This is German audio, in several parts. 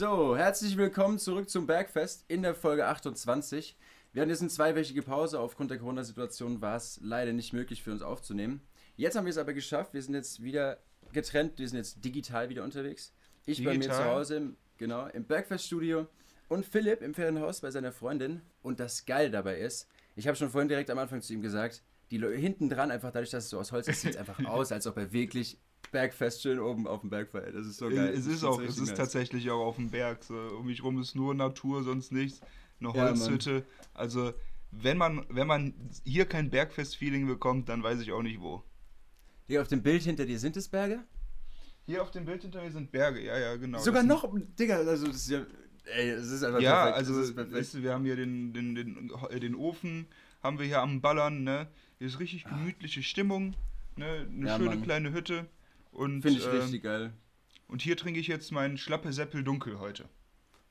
So, herzlich willkommen zurück zum Bergfest in der Folge 28. Wir hatten jetzt eine zweiwöchige Pause. Aufgrund der Corona-Situation war es leider nicht möglich für uns aufzunehmen. Jetzt haben wir es aber geschafft. Wir sind jetzt wieder getrennt. Wir sind jetzt digital wieder unterwegs. Ich digital. bei mir zu Hause, im, genau, im Bergfest-Studio und Philipp im Ferienhaus bei seiner Freundin. Und das Geil dabei ist, ich habe schon vorhin direkt am Anfang zu ihm gesagt, die Leute hinten dran, einfach dadurch, dass es so aus Holz ist, sieht es einfach aus, als ob er wirklich Bergfest schön oben auf dem Berg feiert. Das ist so geil. Es ist auch, es ist nice. tatsächlich auch auf dem Berg. So. Um mich rum ist nur Natur, sonst nichts. Eine Holzhütte. Ja, also, wenn man, wenn man hier kein Bergfest-Feeling bekommt, dann weiß ich auch nicht wo. Hier auf dem Bild hinter dir sind es Berge? Hier auf dem Bild hinter mir sind Berge, ja, ja, genau. Sogar noch, Digga, also das ist ja, ey, es ist einfach ja, perfekt. also, weißt du, wir haben hier den, den, den, den Ofen, haben wir hier am Ballern, ne? Hier ist richtig gemütliche Stimmung, ne? Eine ja, schöne Mann. kleine Hütte. Finde ich äh, richtig geil. Und hier trinke ich jetzt meinen Schlappe Seppel Dunkel heute.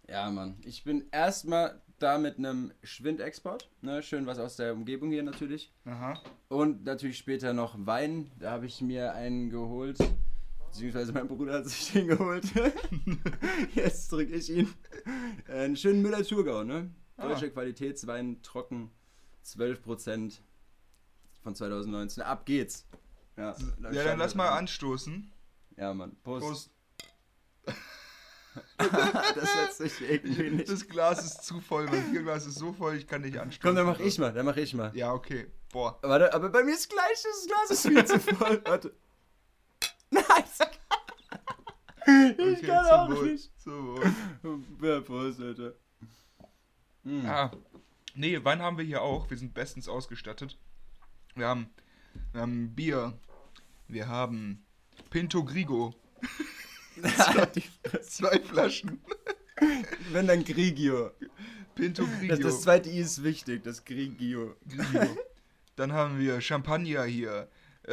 Ja, Mann. Ich bin erstmal da mit einem Schwindexport. Ne? Schön was aus der Umgebung hier natürlich. Aha. Und natürlich später noch Wein. Da habe ich mir einen geholt. Beziehungsweise mein Bruder hat sich den geholt. Jetzt trinke ich ihn. Einen schönen Müller-Thurgau, ne? Deutscher ah. Qualitätswein, trocken, 12% von 2019. Ab geht's. Ja, ja dann lass mal anstoßen. Ja, Mann. Prost. Prost. das setzt sich irgendwie nicht. Das Glas ist zu voll, mein Bierglas ist so voll, ich kann nicht anstoßen. Komm, dann mach ich mal, dann mach ich mal. Ja, okay. Boah. Warte, aber bei mir ist gleich, das Glas ist viel zu voll. Warte. Nice. Ich okay, kann auch wohl. nicht. So wohl. Ja, Prost, Alter. Mm. Ah, nee, Wein haben wir hier auch. Wir sind bestens ausgestattet. Wir haben, wir haben Bier, wir haben Pinto Grigo. zwei, zwei Flaschen. Wenn dann Grigio. Pinto Grigio. Das, das, zweite I ist wichtig, das Grigio. Grigio. Dann haben wir Champagner hier.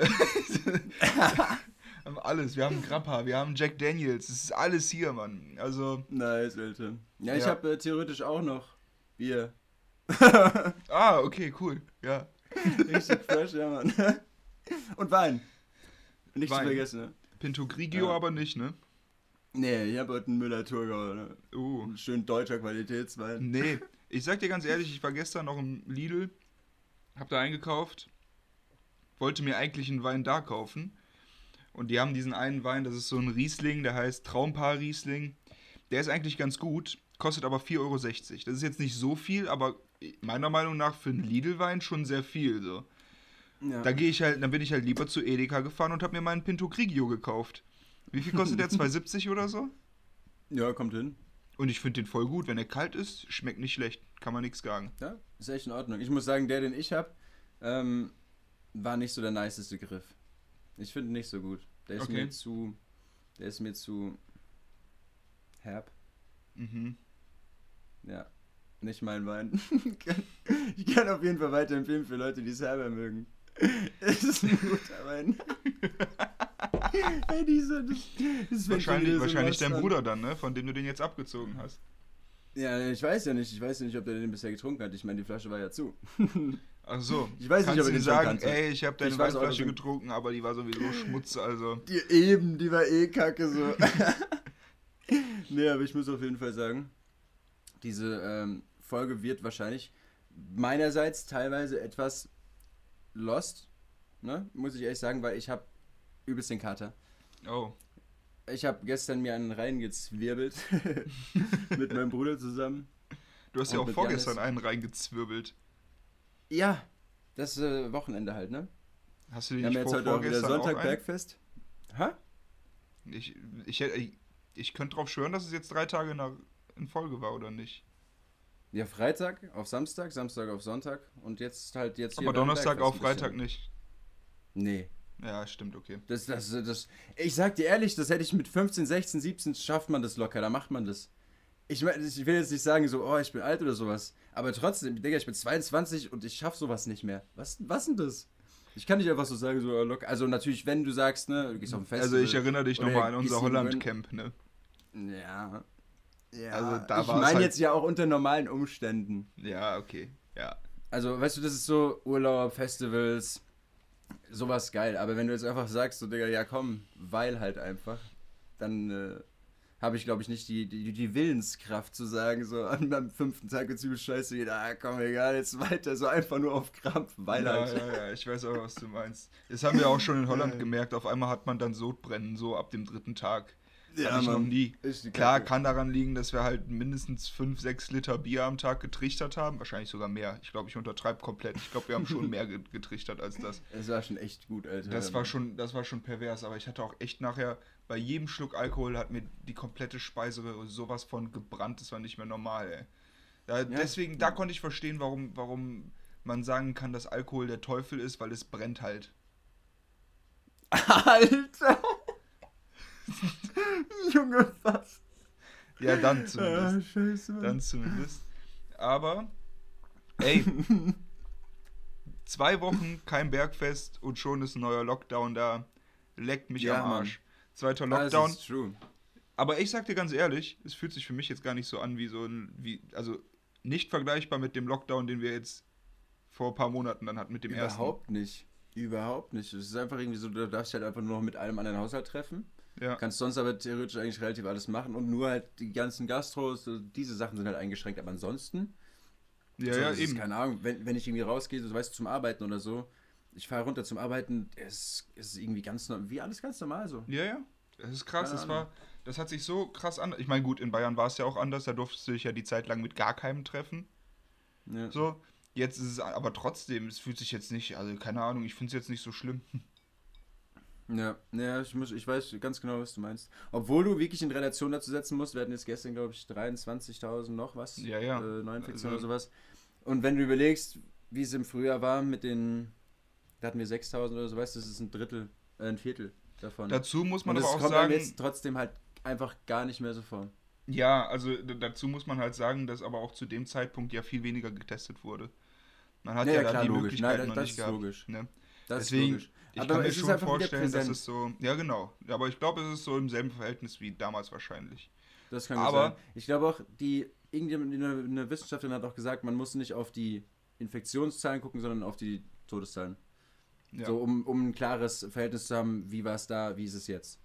haben alles. Wir haben Grappa, wir haben Jack Daniels. Das ist alles hier, Mann. Also. Nice, Alter. Ja, ich ja. habe äh, theoretisch auch noch Bier. ah, okay, cool. Ja. Richtig fresh, ja, Mann. Und Wein. Nicht Wein. zu vergessen, ne? Pinto Grigio ja. aber nicht, ne? Nee, ich habe heute einen Müller-Thurgau, ne? Uh. Ein schön deutscher Qualitätswein. Nee, ich sag dir ganz ehrlich, ich war gestern noch im Lidl, hab da eingekauft, wollte mir eigentlich einen Wein da kaufen. Und die haben diesen einen Wein, das ist so ein Riesling, der heißt Traumpaar Riesling. Der ist eigentlich ganz gut, kostet aber 4,60 Euro. Das ist jetzt nicht so viel, aber meiner Meinung nach für einen Lidl-Wein schon sehr viel. So. Ja. Da gehe ich halt, dann bin ich halt lieber zu Edeka gefahren und habe mir meinen Pinto Grigio gekauft. Wie viel kostet der? 2,70 oder so? Ja, kommt hin. Und ich finde den voll gut. Wenn er kalt ist, schmeckt nicht schlecht. Kann man nichts sagen. Ja, ist echt in Ordnung. Ich muss sagen, der, den ich habe, ähm, war nicht so der niceste Griff. Ich finde ihn nicht so gut. Der ist okay. mir zu. Der ist mir zu herb. Mhm. Ja, nicht mein Wein. ich kann auf jeden Fall weiterempfehlen für Leute, die es herber mögen. Es ist ein guter Wein. hey, diese, das, das wahrscheinlich wahrscheinlich dein Bruder dann, ne? Von dem du den jetzt abgezogen hast. Ja, ich weiß ja nicht. Ich weiß ja nicht, ob der den bisher getrunken hat. Ich meine, die Flasche war ja zu. Ach so. Ich weiß Kannst nicht, ob er den sagen, ey, ich habe deine ich Weinflasche weiß, getrunken, aber die war sowieso Schmutz, also. Die eben, die war eh kacke so. nee, aber ich muss auf jeden Fall sagen, diese ähm, Folge wird wahrscheinlich meinerseits teilweise etwas lost, ne? Muss ich ehrlich sagen, weil ich habe übelst den Kater. Oh. Ich habe gestern mir einen reingezwirbelt mit meinem Bruder zusammen. Du hast ja auch vorgestern Janis. einen reingezwirbelt. Ja, das äh, Wochenende halt, ne? Hast du den nicht vor, jetzt heute auch wieder Sonntag Bergfest. Hä? Ich, ich, ich, ich könnte drauf schwören, dass es jetzt drei Tage in Folge war, oder nicht? Ja, Freitag auf Samstag, Samstag auf Sonntag und jetzt halt jetzt Aber Donnerstag auf Freitag nicht. Nee. Ja, stimmt, okay. Das, das, das, ich sag dir ehrlich, das hätte ich mit 15, 16, 17 schafft man das locker, da macht man das. Ich, ich will jetzt nicht sagen, so, oh, ich bin alt oder sowas, aber trotzdem, Digga, ich bin 22 und ich schaff sowas nicht mehr. Was, was denn das? Ich kann nicht einfach so sagen, so locker. Also natürlich, wenn du sagst, ne, du gehst auf ein Festival. Also ich erinnere dich nochmal an unser Holland-Camp, ne? Ja, ja, also da ich meine halt jetzt ja auch unter normalen Umständen. Ja, okay, ja. Also, weißt du, das ist so Urlaub, Festivals, sowas geil. Aber wenn du jetzt einfach sagst, so, Digga, ja komm, weil halt einfach, dann, äh, habe ich, glaube ich, nicht die, die, die Willenskraft zu sagen, so an meinem fünften Tag jetzt übel scheiße geht, ah komm, egal, jetzt weiter, so einfach nur auf Krampf, weil ja, halt. ja, ja, ich weiß auch, was du meinst. Das haben wir auch schon in Holland gemerkt, auf einmal hat man dann Sodbrennen, so ab dem dritten Tag. Ja, Hatte ich noch nie. Klar, kann daran liegen, dass wir halt mindestens 5, 6 Liter Bier am Tag getrichtert haben. Wahrscheinlich sogar mehr. Ich glaube, ich untertreibe komplett. Ich glaube, wir haben schon mehr ge- getrichtert als das. Es war schon echt gut, Alter. Das war schon, das war schon pervers, aber ich hatte auch echt nachher, bei jedem Schluck Alkohol hat mir die komplette Speiseröhre sowas von gebrannt, das war nicht mehr normal, ey. Da, Deswegen, da konnte ich verstehen, warum, warum man sagen kann, dass Alkohol der Teufel ist, weil es brennt halt. Alter! Junge, was? Ja, dann Ah, zumindest. scheiße, Mann. Dann zumindest. Aber, ey, zwei Wochen kein Bergfest und schon ist ein neuer Lockdown da. Leckt mich Ja, am Mann. Arsch. Zweiter Ah, das Lockdown. ist true. Aber ich sag dir ganz ehrlich, es fühlt sich für mich jetzt gar nicht so an wie so ein, wie, also nicht vergleichbar mit dem Lockdown, den wir jetzt vor ein paar Monaten dann hatten mit dem Überhaupt nicht. Überhaupt nicht. Es ist einfach irgendwie so, du darfst dich halt einfach nur noch mit einem anderen Haushalt treffen. Ja. Kannst sonst aber theoretisch eigentlich relativ alles machen und nur halt die ganzen Gastros, diese Sachen sind halt eingeschränkt. Aber ansonsten, Ja, so, ja, das ist, eben. keine Ahnung, wenn, wenn ich irgendwie rausgehe, so, weißt du, zum Arbeiten oder so, ich fahre runter zum Arbeiten, es ist irgendwie ganz normal, wie alles ganz normal so. Ja, ja. Das ist krass. Das war, das hat sich so krass an. Ich meine, gut, in Bayern war es ja auch anders. Da durftest du dich ja die Zeit lang mit gar keinem treffen. Ja. So. Jetzt ist es aber trotzdem, es fühlt sich jetzt nicht, also keine Ahnung, ich finde es jetzt nicht so schlimm. Ja, ja ich, muss, ich weiß ganz genau, was du meinst. Obwohl du wirklich in Relation dazu setzen musst, wir hatten jetzt gestern, glaube ich, 23.000 noch was. Ja, ja. Äh, Neuinfektionen Also- oder sowas. Und wenn du überlegst, wie es im Frühjahr war mit den, da hatten wir 6.000 oder so, weißt du, das ist ein Drittel, äh, ein Viertel davon. Dazu muss man Und aber das auch kommt sagen, jetzt trotzdem halt einfach gar nicht mehr so vor. ja, also dazu muss man halt sagen, dass aber auch zu dem Zeitpunkt ja viel weniger getestet wurde. Man hat Ja, ja, ja, klar, die logisch. Möglichkeit Nein, noch das nicht ist gehabt. logisch. Ne? Das Deswegen, ist logisch. Ich Aber kann mir schon vorstellen, dass es so, ja genau, aber ich glaube, es ist so im selben Verhältnis wie damals wahrscheinlich. Das kann Aber- sein. Ich glaube auch, die, irgendeine eine Wissenschaftlerin hat auch gesagt, man muss nicht auf die Infektionszahlen gucken, sondern auf die Todeszahlen. Ja. So, um, um ein klares Verhältnis zu haben, wie war es da, wie ist es jetzt.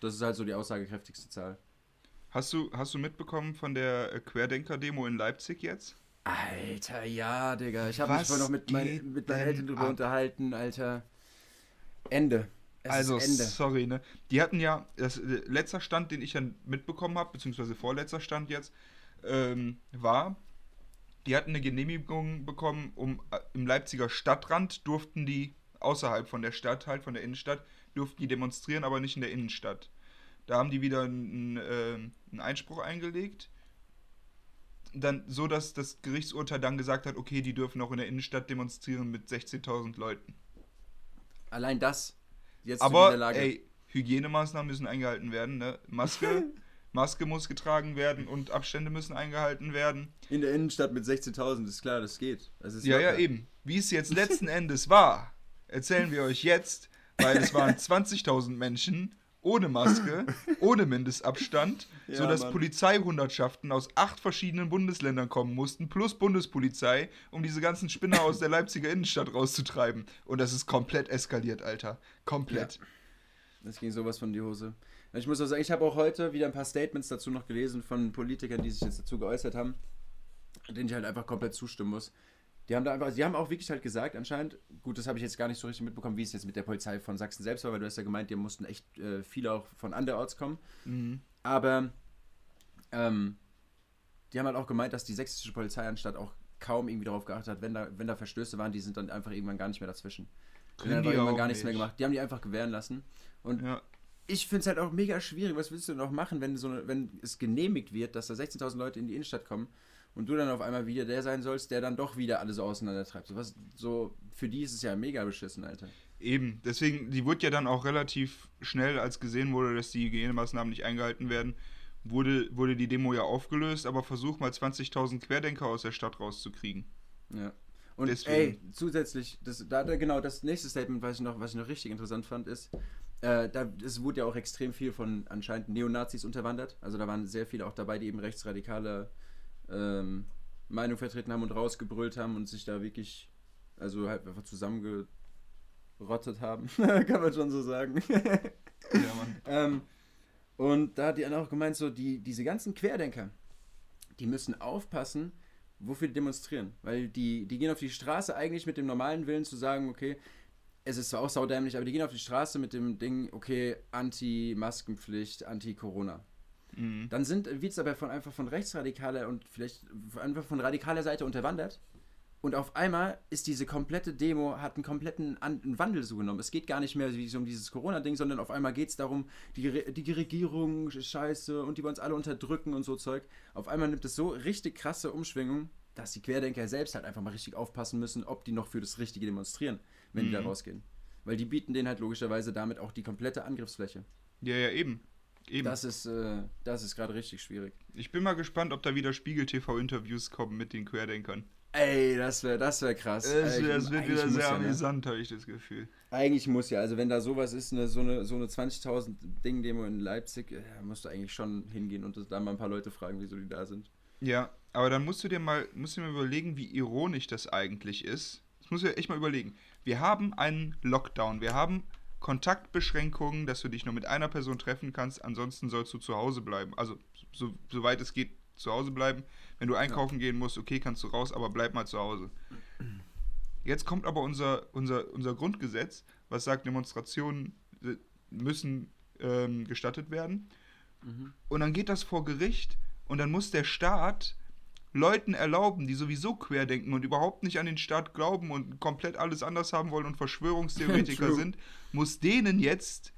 Das ist halt so die aussagekräftigste Zahl. Hast du, hast du mitbekommen von der Querdenker-Demo in Leipzig jetzt? Alter, ja, Digga. Ich habe mich vorhin noch mit, mein, mit meinen Eltern drüber ab? unterhalten, Alter. Ende. Es also, Ende. sorry, ne? Die hatten ja, das äh, letzter Stand, den ich dann mitbekommen habe, beziehungsweise vorletzter Stand jetzt, ähm, war, die hatten eine Genehmigung bekommen, um äh, im Leipziger Stadtrand durften die außerhalb von der Stadt, halt von der Innenstadt, durften die demonstrieren, aber nicht in der Innenstadt. Da haben die wieder einen, ähm, einen Einspruch eingelegt. Dann so, dass das Gerichtsurteil dann gesagt hat, okay, die dürfen auch in der Innenstadt demonstrieren mit 16.000 Leuten. Allein das. Jetzt sind wir in Aber, der Lage. ey, Hygienemaßnahmen müssen eingehalten werden, ne? Maske, Maske muss getragen werden und Abstände müssen eingehalten werden. In der Innenstadt mit 16.000, ist klar, das geht. Das ist Ja, ja, eben. Wie es jetzt letzten Endes war, erzählen wir euch jetzt, weil es waren 20.000 Menschen ohne Maske, ohne Mindestabstand, Ja, sodass Mann. Polizeihundertschaften aus acht verschiedenen Bundesländern kommen mussten, plus Bundespolizei, um diese ganzen Spinner aus der Leipziger Innenstadt rauszutreiben. Und das ist komplett eskaliert, Alter. Komplett. Das ging sowas von die Hose. Ich muss auch sagen, ich habe auch heute wieder ein paar Statements dazu noch gelesen von Politikern, die sich jetzt dazu geäußert haben, denen ich halt einfach komplett zustimmen muss. Die haben da einfach, die haben auch wirklich halt gesagt, anscheinend, gut, das habe ich jetzt gar nicht so richtig mitbekommen, wie es jetzt mit der Polizei von Sachsen selbst war, weil du hast ja gemeint, die mussten echt äh, viele auch von anderorts kommen. Mhm. Aber ähm, die haben halt auch gemeint, dass die sächsische Polizeianstalt auch kaum irgendwie darauf geachtet hat, wenn da, wenn da Verstöße waren, die sind dann einfach irgendwann gar nicht mehr dazwischen. Die haben Können die irgendwann auch gar nichts mehr gemacht. Die haben die einfach gewähren lassen. Und Ja. ich finde es halt auch mega schwierig. Was willst du denn noch machen, wenn, so eine, wenn es genehmigt wird, dass da 16.000 Leute in die Innenstadt kommen und du dann auf einmal wieder der sein sollst, der dann doch wieder alle so auseinandertreibt? So, was, so für die ist es ja mega beschissen, Alter. Eben, deswegen, die wurde ja dann auch relativ schnell, als gesehen wurde, dass die Hygienemaßnahmen nicht eingehalten werden, wurde, wurde die Demo ja aufgelöst, aber versuch mal 20.000 Querdenker aus der Stadt rauszukriegen. Ja. Und Deswegen. ey, zusätzlich, das, da, da, genau, das nächste Statement, was ich noch, was ich noch richtig interessant fand, ist, äh, da, es wurde ja auch extrem viel von anscheinend Neonazis unterwandert. Also da waren sehr viele auch dabei, die eben rechtsradikale ähm, Meinung vertreten haben und rausgebrüllt haben und sich da wirklich, also halt einfach zusammengerottet haben, kann man schon so sagen. Ja, Mann. ähm, Und da hat die Anna auch gemeint, so, die, diese ganzen Querdenker, die müssen aufpassen, wofür die demonstrieren. Weil die, die gehen auf die Straße eigentlich mit dem normalen Willen zu sagen, okay, es ist zwar auch saudämlich, aber die gehen auf die Straße mit dem Ding, okay, Anti-Maskenpflicht, Anti-Corona. Mhm. Dann sind, wird es aber von, einfach von rechtsradikaler und vielleicht einfach von radikaler Seite unterwandert. Und auf einmal ist diese komplette Demo, hat einen kompletten An einen Wandel so genommen. Es geht gar nicht mehr um dieses Corona-Ding, sondern auf einmal geht es darum, die, Re die Regierung ist scheiße und die wollen uns alle unterdrücken und so Zeug. Auf einmal nimmt es so richtig krasse Umschwingung, dass die Querdenker selbst halt einfach mal richtig aufpassen müssen, ob die noch für das Richtige demonstrieren, wenn mhm. die da mhm. rausgehen. Weil die bieten denen halt logischerweise damit auch die komplette Angriffsfläche. Ja, ja, eben. Eben. Das ist, äh, das ist gerade richtig schwierig. Ich bin mal gespannt, ob da wieder Spiegel-TV-Interviews kommen mit den Querdenkern. Ey, das wäre das wär krass. Es, das wird wieder sehr ja, ne? amüsant, habe ich das Gefühl. Eigentlich muss ja, also wenn da sowas ist, eine, so eine, so eine 20.000 Ding-Demo in Leipzig, äh, musst du eigentlich schon hingehen und da mal ein paar Leute fragen, wieso die da sind. Ja, aber dann musst du dir mal, musst du dir mal überlegen, wie ironisch das eigentlich ist. Das musst du dir echt mal überlegen. Wir haben einen Lockdown, wir haben Kontaktbeschränkungen, dass du dich nur mit einer Person treffen kannst, ansonsten sollst du zu Hause bleiben. Also, so, soweit es geht, zu Hause bleiben. Wenn du einkaufen ja. gehen musst, okay, kannst du raus, aber bleib mal zu Hause. Jetzt kommt aber unser, unser, unser Grundgesetz, was sagt, Demonstrationen äh, müssen ähm, gestattet werden. Mhm. Und dann geht das vor Gericht und dann muss der Staat Leuten erlauben, die sowieso querdenken und überhaupt nicht an den Staat glauben und komplett alles anders haben wollen und Verschwörungstheoretiker sind, muss denen jetzt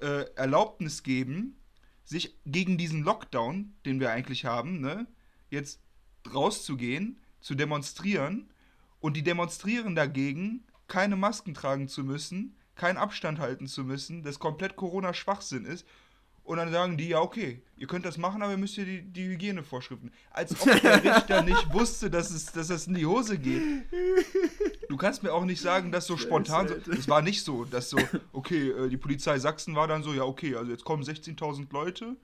äh, Erlaubnis geben, sich gegen diesen Lockdown, den wir eigentlich haben, ne, jetzt rauszugehen, zu demonstrieren und die demonstrieren dagegen, keine Masken tragen zu müssen, keinen Abstand halten zu müssen, das komplett Corona-Schwachsinn ist und dann sagen die, ja, okay, ihr könnt das machen, aber ihr müsst ja die, die Hygienevorschriften. Als ob der Richter nicht wusste, dass es, dass es in die Hose geht. Du kannst mir auch nicht sagen, dass so spontan so. Es war nicht so, dass so, okay, äh, die Polizei Sachsen war dann so, ja, okay, also jetzt kommen 16.000 Leute,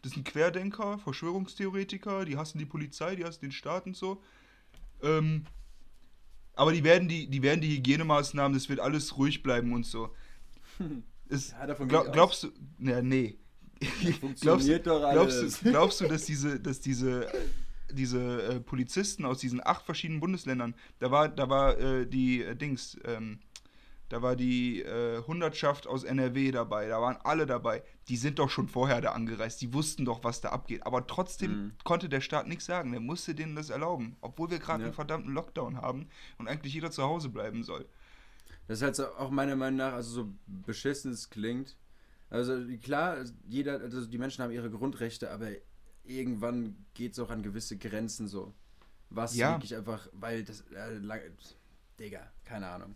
das sind Querdenker, Verschwörungstheoretiker, die hassen die Polizei, die hassen den Staat und so. Ähm, aber die werden die, die werden die Hygienemaßnahmen, das wird alles ruhig bleiben und so. Ist, ja, glaub, glaubst du, ja, nee, Funktioniert glaubst, doch alles. Glaubst du, glaubst du, dass diese, dass diese, diese äh, Polizisten aus diesen acht verschiedenen Bundesländern, da war, da war äh, die äh, Dings, ähm, da war die äh, Hundertschaft aus NRW dabei, da waren alle dabei. Die sind doch schon vorher da angereist, die wussten doch, was da abgeht. Aber trotzdem mhm. konnte der Staat nichts sagen, der musste denen das erlauben, obwohl wir gerade ja. einen verdammten Lockdown haben und eigentlich jeder zu Hause bleiben soll. Das ist halt auch meiner Meinung nach, also so beschissen es klingt, also klar, jeder, also die Menschen haben ihre Grundrechte, aber irgendwann geht es auch an gewisse Grenzen so. Was ja. wirklich einfach, weil das, äh, lang, Digga, keine Ahnung.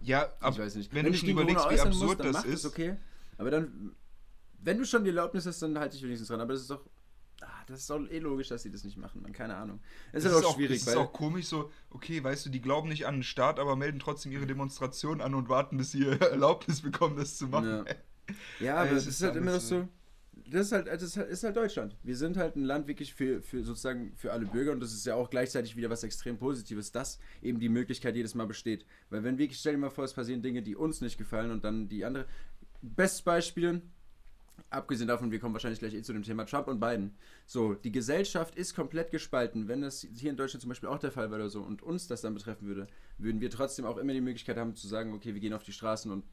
Ja, aber ich weiß nicht. wenn, wenn du überlegst, wie absurd muss, das ist. okay. Aber dann, wenn du schon die Erlaubnis hast, dann halte ich wenigstens dran. Aber das ist doch, ah, das ist doch eh logisch, dass sie das nicht machen, man. Keine Ahnung. Es ist, ist auch schwierig. Es ist auch komisch so, okay, weißt du, die glauben nicht an den Staat, aber melden trotzdem ihre Demonstration an und warten, bis sie Erlaubnis bekommen, das zu machen. Ja. Ja, aber es ist halt immer noch so. Das ist halt, das ist halt Deutschland. Wir sind halt ein Land wirklich für, für sozusagen für alle Bürger und das ist ja auch gleichzeitig wieder was extrem Positives, dass eben die Möglichkeit jedes Mal besteht. Weil wenn wirklich, stell dir mal vor, es passieren Dinge, die uns nicht gefallen und dann die andere. Bestes Beispiel, abgesehen davon, wir kommen wahrscheinlich gleich eh zu dem Thema Trump und Biden. So, die Gesellschaft ist komplett gespalten. Wenn das hier in Deutschland zum Beispiel auch der Fall wäre oder so und uns das dann betreffen würde, würden wir trotzdem auch immer die Möglichkeit haben zu sagen, okay, wir gehen auf die Straßen und,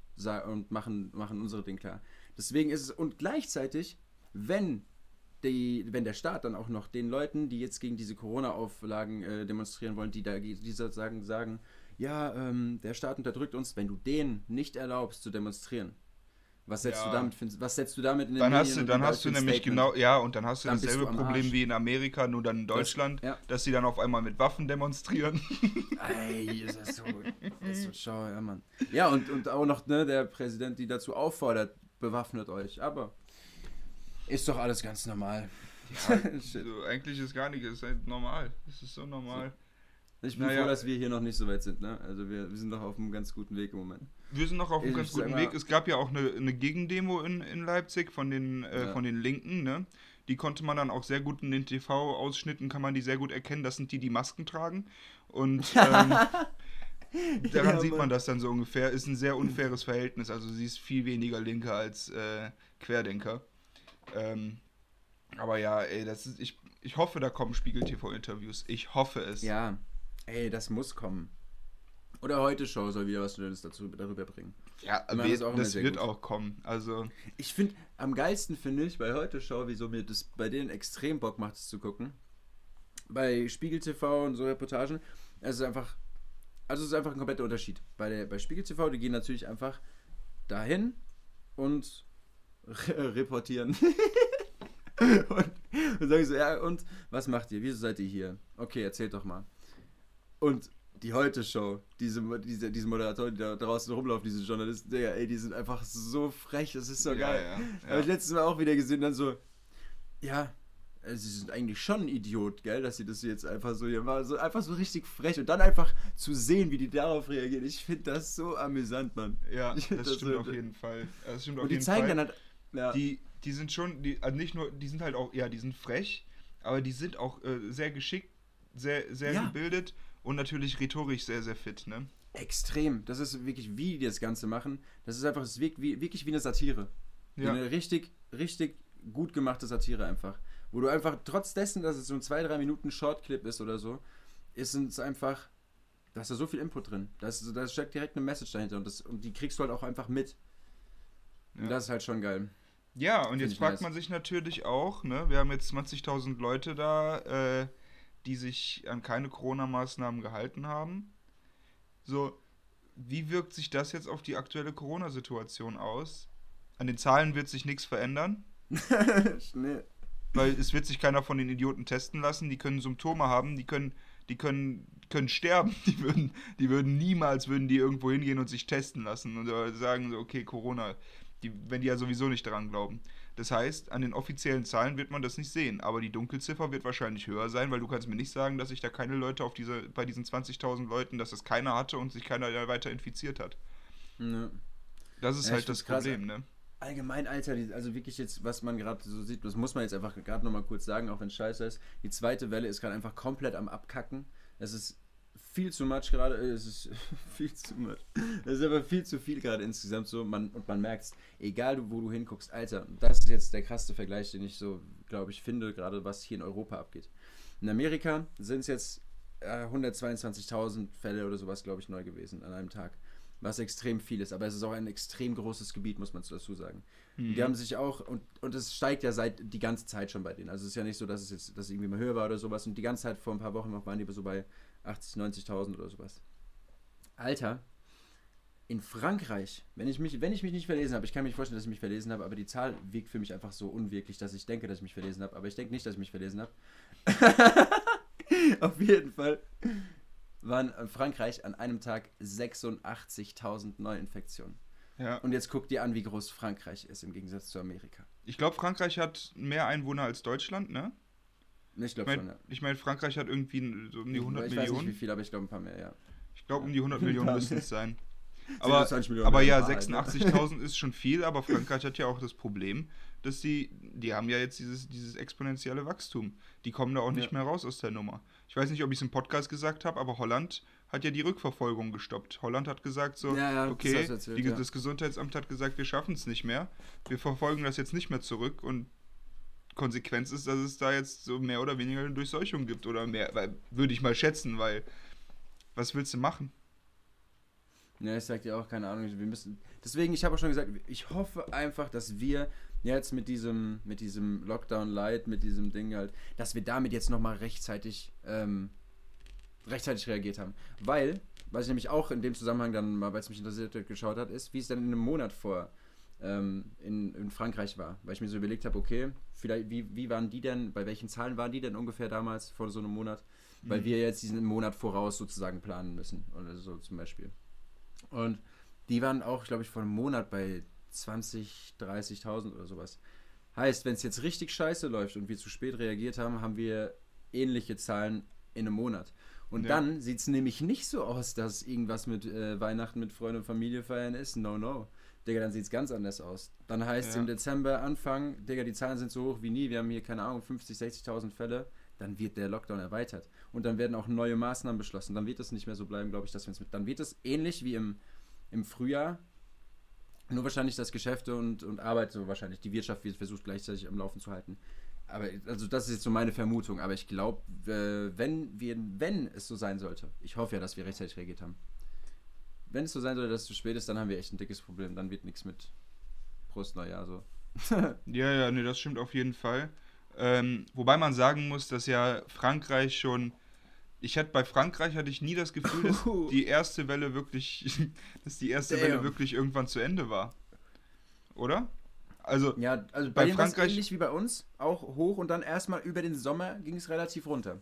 und machen, machen unsere Dinge klar. Deswegen ist es, und gleichzeitig, wenn die, wenn der Staat dann auch noch den Leuten, die jetzt gegen diese Corona-Auflagen äh, demonstrieren wollen, die da die sozusagen sagen, ja, ähm, der Staat unterdrückt uns, wenn du denen nicht erlaubst zu demonstrieren, was setzt ja. du damit? Was setzt du damit in den dann Medien hast du, dann hast du nämlich genau, ja, und dann hast du dann dasselbe Problem wie in Amerika, nur dann in Deutschland, das, ja. dass sie dann auf einmal mit Waffen demonstrieren. Ey, ist das so, ist so schau, ja, Mann. Ja, und, und auch noch ne, der Präsident, die dazu auffordert, bewaffnet euch. Aber ist doch alles ganz normal. Ja, also, eigentlich ist gar nicht, es ist halt normal. Es ist so normal. Ich bin naja. froh, dass wir hier noch nicht so weit sind, ne? Also wir, wir sind doch auf einem ganz guten Weg im Moment wir sind noch auf einem ganz guten Weg. Es gab ja auch eine, eine Gegendemo in, in Leipzig von den, äh, ja. von den Linken, ne? Die konnte man dann auch sehr gut in den TV-Ausschnitten, kann man die sehr gut erkennen. Das sind die, die Masken tragen. Und ähm, daran ja, sieht man das dann so ungefähr. Ist ein sehr unfaires Verhältnis. Also sie ist viel weniger Linke als äh, Querdenker. Ähm, aber ja, ey, das ist, ich, ich hoffe, da kommen Spiegel-TV-Interviews. Ich hoffe es. Ja, ey, das muss kommen. Oder heute Show soll wieder was Schönes dazu, darüber bringen. Ja, das, auch das wird gut. auch kommen. Also ich finde, am geilsten finde ich bei heute Show, wieso mir das bei denen extrem Bock macht, es zu gucken. Bei Spiegel TV und so Reportagen, es ist einfach, also es ist einfach ein kompletter Unterschied. Bei, der, bei Spiegel TV, die gehen natürlich einfach dahin und re reportieren. und, und sagen so, ja, und was macht ihr? Wieso seid ihr hier? Okay, erzählt doch mal. Und die Heute-Show, diese, diese, diese Moderatoren, die da draußen rumlaufen, diese Journalisten, Digga, ey, die sind einfach so frech, das ist so ja, geil. Ja, ja. Habe ich letztes Mal auch wieder gesehen, dann so, ja, äh, sie sind eigentlich schon ein Idiot, gell, dass sie das jetzt einfach so hier machen, so einfach so richtig frech und dann einfach zu sehen, wie die darauf reagieren. Ich finde das so amüsant, Mann. Ja, das, das stimmt so, auf jeden Fall. Das stimmt und die zeigen Fall. dann halt, ja. die, die sind schon, die, also nicht nur, die sind halt auch, ja, die sind frech, aber die sind auch äh, sehr geschickt, sehr, sehr ja. gebildet und natürlich rhetorisch sehr, sehr fit, ne? Extrem. Das ist wirklich, wie die das Ganze machen. Das ist einfach, das wirkt wie, wirklich wie eine Satire. Ja. Eine richtig, richtig gut gemachte Satire einfach. Wo du einfach, trotz dessen, dass es so ein 2-3 Minuten Shortclip ist oder so, ist es einfach, da ist da so viel Input drin. Da, ist, da steckt direkt eine Message dahinter und, das, und die kriegst du halt auch einfach mit. Ja. Und das ist halt schon geil. Ja, und Find jetzt fragt nice. man sich natürlich auch, ne, wir haben jetzt 20.000 Leute da, äh, die sich an keine Corona-Maßnahmen gehalten haben. So, wie wirkt sich das jetzt auf die aktuelle Corona-Situation aus? An den Zahlen wird sich nichts verändern. Schnell. Weil es wird sich keiner von den Idioten testen lassen. Die können Symptome haben, die können, die können, können sterben. Die würden, die würden niemals würden die irgendwo hingehen und sich testen lassen und sagen so, okay, Corona. Die, wenn die ja sowieso nicht daran glauben. Das heißt, an den offiziellen Zahlen wird man das nicht sehen, aber die Dunkelziffer wird wahrscheinlich höher sein, weil du kannst mir nicht sagen, dass sich da keine Leute auf diese, bei diesen 20.000 Leuten, dass das keiner hatte und sich keiner weiter infiziert hat. Ne. Das ist ja, halt das Problem, ne? Allgemein, Alter, also wirklich jetzt, was man gerade so sieht, das muss man jetzt einfach gerade nochmal kurz sagen, auch wenn es scheiße ist. Die zweite Welle ist gerade einfach komplett am Abkacken. Es ist viel zu much gerade. Es ist viel zu much. Es ist aber viel zu viel gerade insgesamt so. Man, und man merkt es, egal wo du hinguckst, Alter, das ist jetzt der krasse Vergleich, den ich so, glaube ich, finde, gerade was hier in Europa abgeht. In Amerika sind es jetzt äh, 122.000 Fälle oder sowas, glaube ich, neu gewesen an einem Tag. Was extrem viel ist, aber es ist auch ein extrem großes Gebiet, muss man dazu sagen. Mhm. Die haben sich auch, und, und es steigt ja seit die ganze Zeit schon bei denen. Also es ist ja nicht so, dass es jetzt dass es irgendwie mal höher war oder sowas. Und die ganze Zeit vor ein paar Wochen noch waren die so bei 80, 90.000 oder sowas. Alter, in Frankreich, wenn ich mich, wenn ich mich nicht verlesen habe, ich kann mir nicht vorstellen, dass ich mich verlesen habe, aber die Zahl wirkt für mich einfach so unwirklich, dass ich denke, dass ich mich verlesen habe, aber ich denke nicht, dass ich mich verlesen habe. Auf jeden Fall waren in Frankreich an einem Tag 86.000 Neuinfektionen. Ja. Und jetzt guck dir an, wie groß Frankreich ist im Gegensatz zu Amerika. Ich glaube, Frankreich hat mehr Einwohner als Deutschland, ne? Ich glaube schon, ja. Ich meine, Frankreich hat irgendwie so um die 100 ich Millionen. Ich weiß nicht wie viel, aber ich glaube ein paar mehr, ja. Ich glaube, um die 100 Millionen müssten es sein. Aber, aber ja, 86.000 ist schon viel, aber Frankreich hat ja auch das Problem, dass die, die haben ja jetzt dieses, dieses exponentielle Wachstum. Die kommen da auch nicht ja. mehr raus aus der Nummer. Ich weiß nicht, ob ich es im Podcast gesagt habe, aber Holland hat ja die Rückverfolgung gestoppt. Holland hat gesagt so, ja, ja, okay, das, erzählt, die, das Gesundheitsamt hat gesagt, wir schaffen es nicht mehr. Wir verfolgen das jetzt nicht mehr zurück und Konsequenz ist, dass es da jetzt so mehr oder weniger eine Durchseuchung gibt oder mehr, weil, würde ich mal schätzen, weil was willst du machen? Ja, ich sag dir auch, keine Ahnung, wir müssen, deswegen, ich habe auch schon gesagt, ich hoffe einfach, dass wir jetzt mit diesem, mit diesem Lockdown Light, mit diesem Ding halt, dass wir damit jetzt nochmal rechtzeitig, ähm, rechtzeitig reagiert haben. Weil, was ich nämlich auch in dem Zusammenhang dann mal, weil es mich interessiert geschaut hat, ist, wie es dann in einem Monat vor ähm, in, in Frankreich war. Weil ich mir so überlegt habe, okay, vielleicht, wie, wie waren die denn, bei welchen Zahlen waren die denn ungefähr damals vor so einem Monat? Weil mhm. wir jetzt diesen Monat voraus sozusagen planen müssen. Oder so zum Beispiel. Und die waren auch, glaube ich, vor einem Monat bei 20, 30.000 oder sowas. Heißt, wenn es jetzt richtig scheiße läuft und wir zu spät reagiert haben, haben wir ähnliche Zahlen in einem Monat. Und ja. dann sieht es nämlich nicht so aus, dass irgendwas mit äh, Weihnachten mit Freunden und Familie feiern ist. No, no. Digga, dann sieht es ganz anders aus. Dann heißt es ja. im Dezember Anfang, Digga, die Zahlen sind so hoch wie nie, wir haben hier, keine Ahnung, 50, 60.000 Fälle, dann wird der Lockdown erweitert. Und dann werden auch neue Maßnahmen beschlossen. Dann wird es nicht mehr so bleiben, glaube ich, dass wir es mit. Dann wird es ähnlich wie im, im Frühjahr, Nur wahrscheinlich das Geschäfte und, und Arbeit, so wahrscheinlich die Wirtschaft wird versucht gleichzeitig am Laufen zu halten. Aber also das ist jetzt so meine Vermutung. Aber ich glaube, äh, wenn wir, wenn es so sein sollte, ich hoffe ja, dass wir rechtzeitig reagiert haben. Wenn es so sein sollte, dass es zu spät ist, dann haben wir echt ein dickes Problem. Dann wird nichts mit Prost Neujahr so. ja, ja, nee, das stimmt auf jeden Fall. Ähm, wobei man sagen muss, dass ja Frankreich schon. Ich hatte bei Frankreich hatte ich nie das Gefühl, dass die erste Welle wirklich, dass die erste Damn. Welle wirklich irgendwann zu Ende war. Oder? Also, ja, also bei, bei Frankreich ähnlich wie bei uns, auch hoch und dann erstmal über den Sommer ging es relativ runter.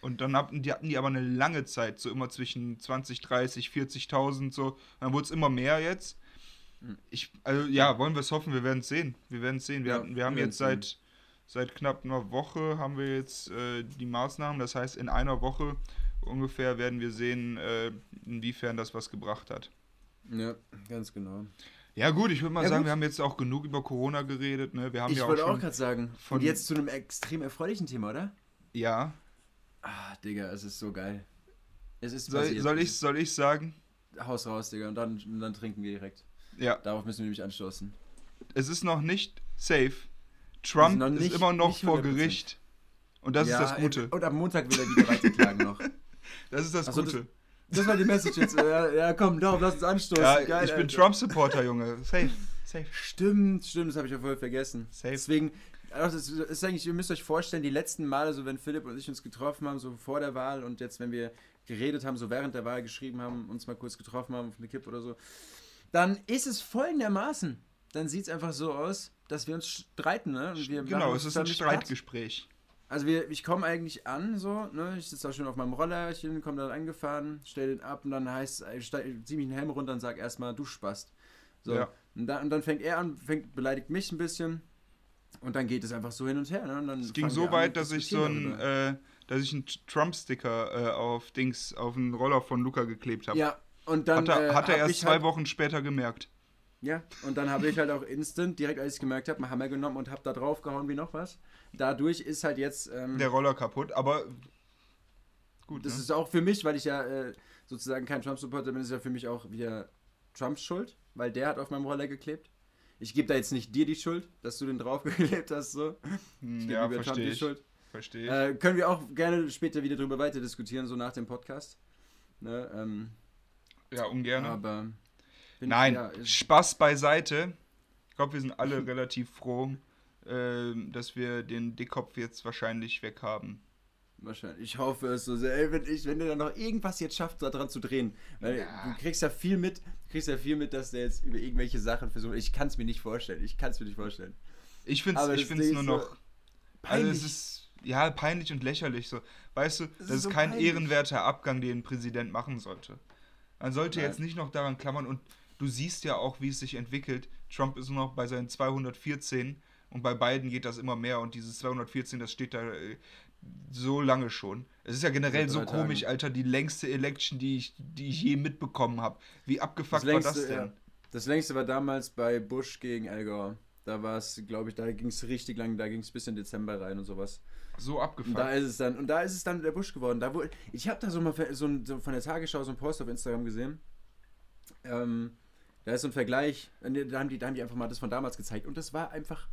Und dann hatten die, hatten die aber eine lange Zeit, so immer zwischen 20, 30, 40.000, so. Dann wurde es immer mehr jetzt. Hm. Ich, also ja, wollen wir es hoffen, wir werden es sehen. Wir werden es sehen. Wir, ja, hatten, wir haben jetzt seit, seit knapp einer Woche haben wir jetzt äh, die Maßnahmen. Das heißt, in einer Woche ungefähr werden wir sehen, äh, inwiefern das was gebracht hat. Ja, ganz genau. Ja, gut, ich würde mal ja, sagen, gut. wir haben jetzt auch genug über Corona geredet. Ne? Wir haben ich ja wollte auch gerade sagen. Und jetzt zu einem extrem erfreulichen Thema, oder? Ja. Ah, Digga, es ist so geil. Es ist soll, soll, ich, soll ich sagen? Haus raus, Digga, und dann, und dann trinken wir direkt. Ja. Darauf müssen wir nämlich anstoßen. Es ist noch nicht safe. Trump ist, nicht, ist immer noch vor Gericht. Und das ja, ist das Gute. Und am Montag will er wieder weiterklagen noch. Das ist das Achso, Gute. Das, das, war die Message jetzt. ja, ja, komm, darauf lass uns anstoßen. Ja, Geil, ich bin Trump-Supporter, Junge. Safe. Safe. Stimmt, stimmt, das habe ich ja voll vergessen. Safe. Deswegen, also das ist eigentlich, ihr müsst euch vorstellen, die letzten Male, so wenn Philipp und ich uns getroffen haben, so vor der Wahl und jetzt, wenn wir geredet haben, so während der Wahl geschrieben haben, uns mal kurz getroffen haben auf eine Kippe oder so, dann ist es folgendermaßen. Dann sieht es einfach so aus, dass wir uns streiten, ne? Wir genau, es ist ein Streitgespräch. Also wir, ich komme eigentlich an, so, ne? Ich sitze da schön auf meinem Rollerchen, komme dann angefahren, stelle den ab und dann heißt es, ich ziehe mich den Helm runter und sage erstmal, du spast. So. Ja. Und, dann, und dann fängt er an, fängt, beleidigt mich ein bisschen. Und dann geht es einfach so hin und her. Ne? Und es ging so weit, dass ich so ein, äh, dass ich einen Trump-Sticker äh, auf Dings, auf den Roller von Luca geklebt habe. Ja, und dann. Hat er, äh, hat er erst zwei halt, Wochen später gemerkt. Ja, und dann habe ich halt auch instant, direkt als ich gemerkt habe, einen Hammer genommen und habe da drauf gehauen wie noch was. Dadurch ist halt jetzt. Ähm, Der Roller kaputt, aber. Gut. Das ne? ist auch für mich, weil ich ja äh, sozusagen kein Trump-Supporter bin, ist ja für mich auch wieder Trumps Schuld, weil der hat auf meinem Roller geklebt. Ich gebe da jetzt nicht dir die Schuld, dass du den draufgeklebt hast, so. Ich ja, verstehe ich. Schuld. Verstehe äh, können wir auch gerne später wieder drüber weiter diskutieren, so nach dem Podcast. Ne, ähm, ja, ungern. Aber. Nein, ja, Spaß beiseite. Ich glaube, wir sind alle relativ froh, äh, dass wir den Dickkopf jetzt wahrscheinlich weg haben. Wahrscheinlich. Ich hoffe es so sehr. Ey, wenn, ich, wenn der dann noch irgendwas jetzt schafft, daran zu drehen. Weil ja. du kriegst ja viel mit, kriegst ja viel mit, dass der jetzt über irgendwelche Sachen versucht. Ich kann es mir nicht vorstellen. Ich kann es mir nicht vorstellen. Ich finde es nur noch. Peinlich. Also es ist ja peinlich und lächerlich so. Weißt du, das, das ist, so kein peinlich. ehrenwerter Abgang, den ein Präsident machen sollte. Man sollte Nein. jetzt nicht noch daran klammern und du siehst ja auch, wie es sich entwickelt. Trump ist nur noch bei seinen 214 und bei beiden geht das immer mehr und dieses 214, das steht da äh, so lange schon. Es ist ja generell so komisch, Tagen. Alter, die längste Election, die ich, die ich je mitbekommen habe. Wie abgefuckt das längste, war das denn? Ja. Das längste war damals bei Bush gegen Al Gore. Da war es, glaube ich, da ging es richtig lang, da ging es bis in Dezember rein und sowas. So abgefuckt. Und da ist es dann, und da ist es dann der Bush geworden. Da wo, ich habe da so mal so, ein, so, von der Tagesschau so einen Post auf Instagram gesehen. Ähm, da ist so ein Vergleich, da haben, die, da haben die einfach mal das von damals gezeigt. Und das war einfach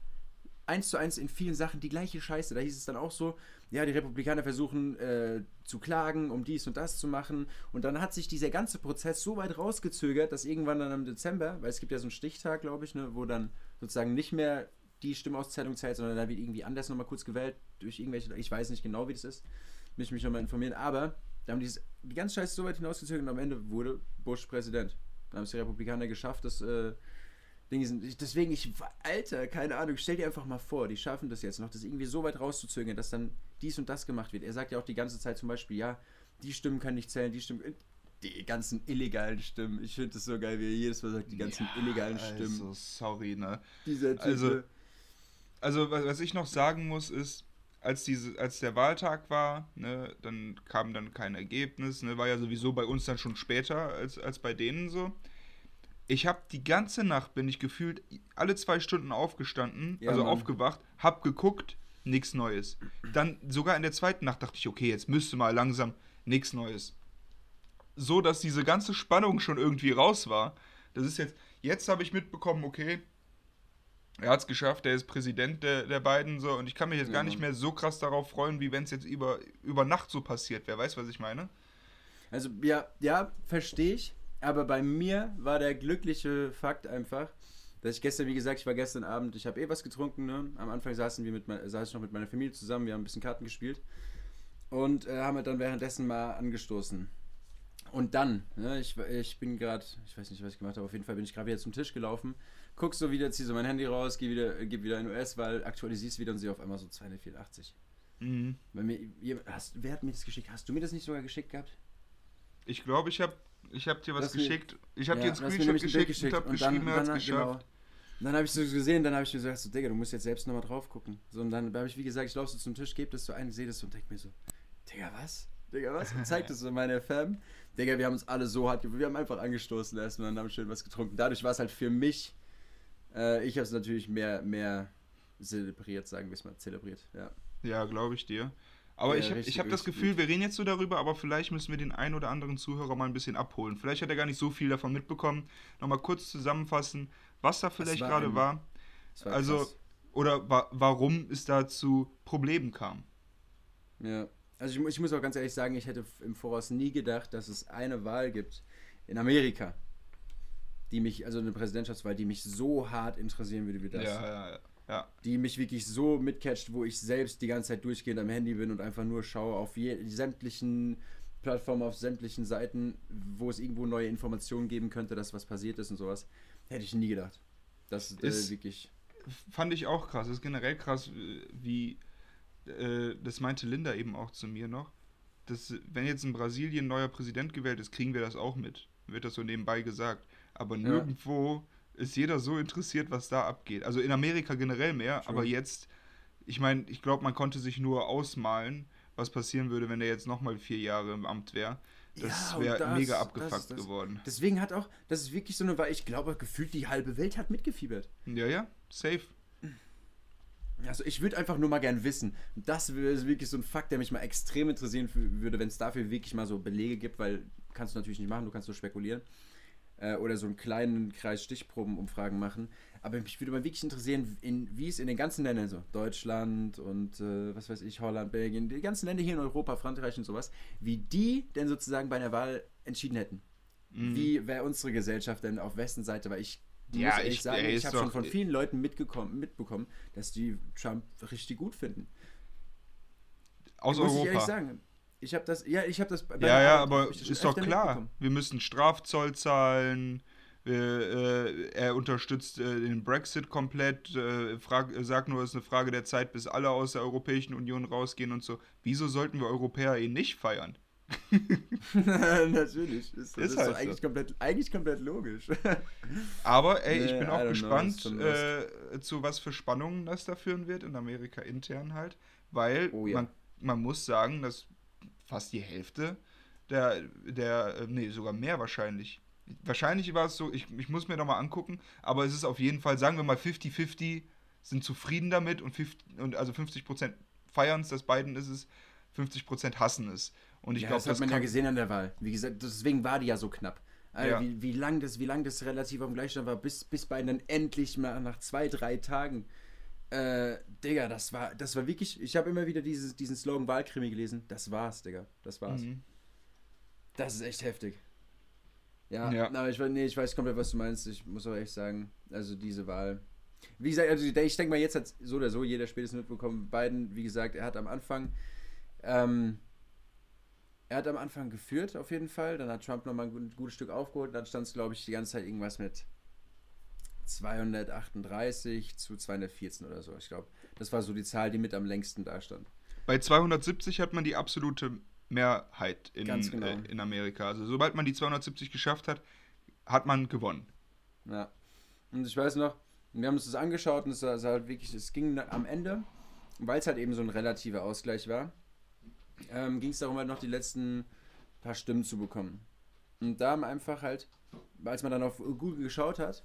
eins zu eins in vielen Sachen die gleiche Scheiße. Da hieß es dann auch so, ja, die Republikaner versuchen äh, zu klagen, um dies und das zu machen. Und dann hat sich dieser ganze Prozess so weit rausgezögert, dass irgendwann dann im Dezember, weil es gibt ja so einen Stichtag, glaube ich, ne, wo dann sozusagen nicht mehr die Stimmauszählung zählt, sondern da wird irgendwie anders nochmal kurz gewählt durch irgendwelche, ich weiß nicht genau, wie das ist, mich mich nochmal informieren, aber da haben die, die ganze Scheiße so weit hinausgezögert und am Ende wurde Bush Präsident. Dann haben es die Republikaner geschafft, dass äh. Deswegen, ich, Alter, keine Ahnung, stell dir einfach mal vor, die schaffen das jetzt noch, das irgendwie so weit rauszuzögern, dass dann dies und das gemacht wird. Er sagt ja auch die ganze Zeit zum Beispiel, ja, die Stimmen können nicht zählen, die Stimmen. Die ganzen illegalen Stimmen. Ich finde das so geil, wie er jedes Mal sagt, die ganzen ja, illegalen Stimmen. Also, sorry, ne? Dieser typ, Also, also, was ich noch sagen muss, ist, als, diese, als der Wahltag war, ne, dann kam dann kein Ergebnis, ne, war ja sowieso bei uns dann schon später als, als bei denen so ich habe die ganze Nacht, bin ich gefühlt alle zwei Stunden aufgestanden, ja, also Mann. aufgewacht, hab geguckt, nichts Neues. Dann sogar in der zweiten Nacht dachte ich, okay, jetzt müsste mal langsam nichts Neues. So, dass diese ganze Spannung schon irgendwie raus war. Das ist jetzt, jetzt habe ich mitbekommen, okay, er hat es geschafft, er ist Präsident der, der beiden so und ich kann mich jetzt Ja. gar nicht mehr so krass darauf freuen, wie wenn es jetzt über, über Nacht so passiert. Wer weiß, was ich meine? Also, ja, ja, verstehe ich. Aber bei mir war der glückliche Fakt einfach, dass ich gestern, wie gesagt, ich war gestern Abend, ich habe eh was getrunken, ne? Am Anfang saßen wir mit, saß ich noch mit meiner Familie zusammen, wir haben ein bisschen Karten gespielt und äh, haben dann währenddessen mal angestoßen. Und dann, ne, ich, ich bin gerade, ich weiß nicht, was ich gemacht habe, auf jeden Fall bin ich gerade wieder zum Tisch gelaufen, guck so wieder, zieh so mein Handy raus, geh wieder, äh, geh wieder in US, weil aktualisierst wieder und sehe auf einmal so 284. Mhm. Bei mir, ihr- hast, wer hat mir das geschickt? Hast du mir das nicht sogar geschickt gehabt? Ich glaube, ich habe ich hab dir was Das geschickt. Ich habe Ja, dir einen Screenshot ein Bild geschickt, und habe geschrieben, er hat es dann, geschafft. genau. Dann habe ich so gesehen, dann habe ich mir so gedacht, so, Digga, du musst jetzt selbst nochmal drauf gucken. So, und dann habe ich, wie gesagt, ich laufe so zum Tisch, gebe das so ein, sehe das so und denke mir so, Digga, was? Digga, was? Und zeig das so meiner Fam. Digga, wir haben uns alle so hart, wir haben einfach angestoßen erstmal und haben schön was getrunken. Dadurch war es halt für mich, äh, ich habe es natürlich mehr, mehr zelebriert, sagen wir es mal, zelebriert, ja. Ja, glaube ich dir. Aber Ja, ich habe hab das Gefühl, gut. wir reden jetzt so darüber, aber vielleicht müssen wir den einen oder anderen Zuhörer mal ein bisschen abholen. Vielleicht hat er gar nicht so viel davon mitbekommen. Nochmal kurz zusammenfassen, was da vielleicht war gerade ein- war Also- krass. oder wa warum es da zu Problemen kam. Ja, also ich, ich muss auch ganz ehrlich sagen, ich hätte im Voraus nie gedacht, dass es eine Wahl gibt in Amerika, die mich, also eine Präsidentschaftswahl, die mich so hart interessieren würde wie das. Ja, ja, ja. Ja. Die mich wirklich so mitcatcht, wo ich selbst die ganze Zeit durchgehend am Handy bin und einfach nur schaue auf sämtlichen Plattformen, auf sämtlichen Seiten, wo es irgendwo neue Informationen geben könnte, dass was passiert ist und sowas. Hätte ich nie gedacht. Das ist Ist- äh, wirklich. Fand ich auch krass. Es ist generell krass, äh, wie äh, das meinte Linda eben auch zu mir noch. Dass, wenn jetzt in Brasilien ein neuer Präsident gewählt ist, kriegen wir das auch mit. Wird das so nebenbei gesagt. Aber nirgendwo ist jeder so interessiert, was da abgeht. Also in Amerika generell mehr, True. aber jetzt, ich meine, ich glaube, man konnte sich nur ausmalen, was passieren würde, wenn er jetzt nochmal vier Jahre im Amt wäre. Das Ja, wäre das- mega das abgefuckt ist das. geworden. Deswegen hat auch, das ist wirklich so eine, weil ich glaube, gefühlt die halbe Welt hat mitgefiebert. Ja, ja, safe. Also ich würde einfach nur mal gern wissen. Das ist wirklich so ein Fakt, der mich mal extrem interessieren würde, wenn es dafür wirklich mal so Belege gibt, weil kannst du natürlich nicht machen, du kannst nur spekulieren. Äh, oder so einen kleinen Kreis Stichprobenumfragen machen. Aber mich würde mal wirklich interessieren, in, wie es in den ganzen Ländern so, Deutschland und äh, was weiß ich, Holland, Belgien, die ganzen Länder hier in Europa, Frankreich und sowas, wie die denn sozusagen bei einer Wahl entschieden hätten. Mhm. Wie wäre unsere Gesellschaft denn auf wessen Seite? Weil ich Ja, muss ehrlich ich- sagen, ich habe schon von vielen Leuten mitgekommen, mitbekommen, dass die Trump richtig gut finden. Aus muss ich ehrlich Europa. sagen. Ich habe das, ja, ich habe das. Ja, ja, Arbeit aber ist doch klar. Wir müssen Strafzoll zahlen. Äh, er unterstützt äh, den Brexit komplett. Äh, frag, sagt nur, es ist eine Frage der Zeit, bis alle aus der Europäischen Union rausgehen und so. Wieso sollten wir Europäer ihn nicht feiern? Natürlich. Ist, das Ist ist halt doch eigentlich, komplett, eigentlich komplett logisch. Aber ey, ich Nee, bin auch know, gespannt, schon äh, zu was für Spannungen das da führen wird in Amerika intern halt. Weil Oh ja. man, man muss sagen, dass fast die Hälfte der, der, äh, nee, sogar mehr wahrscheinlich. Wahrscheinlich war es so, ich, ich muss mir noch mal angucken, aber es ist auf jeden Fall, sagen wir mal 50-50 sind zufrieden damit und, 50, und also 50% feiern es, dass Biden ist es, 50% hassen es. Und ich ja, glaube, das hat man ja gesehen an der Wahl. Wie gesagt, deswegen war die ja so knapp. Also Ja. wie, wie lang das, wie lang das relativ am Gleichstand war, bis, bis Biden dann endlich mal nach zwei, drei Tagen. Äh, Digga, das war, das war wirklich. Ich habe immer wieder dieses, diesen Slogan Wahlkrimi gelesen. Das war's, Digga. Das war's. Mhm. Das ist echt heftig. Ja, Ja. aber ich, nee, ich weiß komplett, was du meinst. Ich muss aber echt sagen, also diese Wahl. Wie gesagt, also ich denke mal, jetzt hat so oder so jeder spätestens mitbekommen. Biden, wie gesagt, er hat am Anfang, ähm, er hat am Anfang geführt, auf jeden Fall. Dann hat Trump nochmal ein gut- gutes Stück aufgeholt. Dann stand es, glaube ich, die ganze Zeit irgendwas mit 238 zu 214 oder so. Ich glaube, das war so die Zahl, die mit am längsten da stand. Bei 270 hat man die absolute Mehrheit in, Ganz genau. äh, in Amerika. Also sobald man die 270 geschafft hat, hat man gewonnen. Ja. Und ich weiß noch, wir haben uns das angeschaut und es war halt wirklich, es ging am Ende, weil es halt eben so ein relativer Ausgleich war, ähm, ging es darum halt noch die letzten paar Stimmen zu bekommen. Und da haben einfach halt, als man dann auf Google geschaut hat,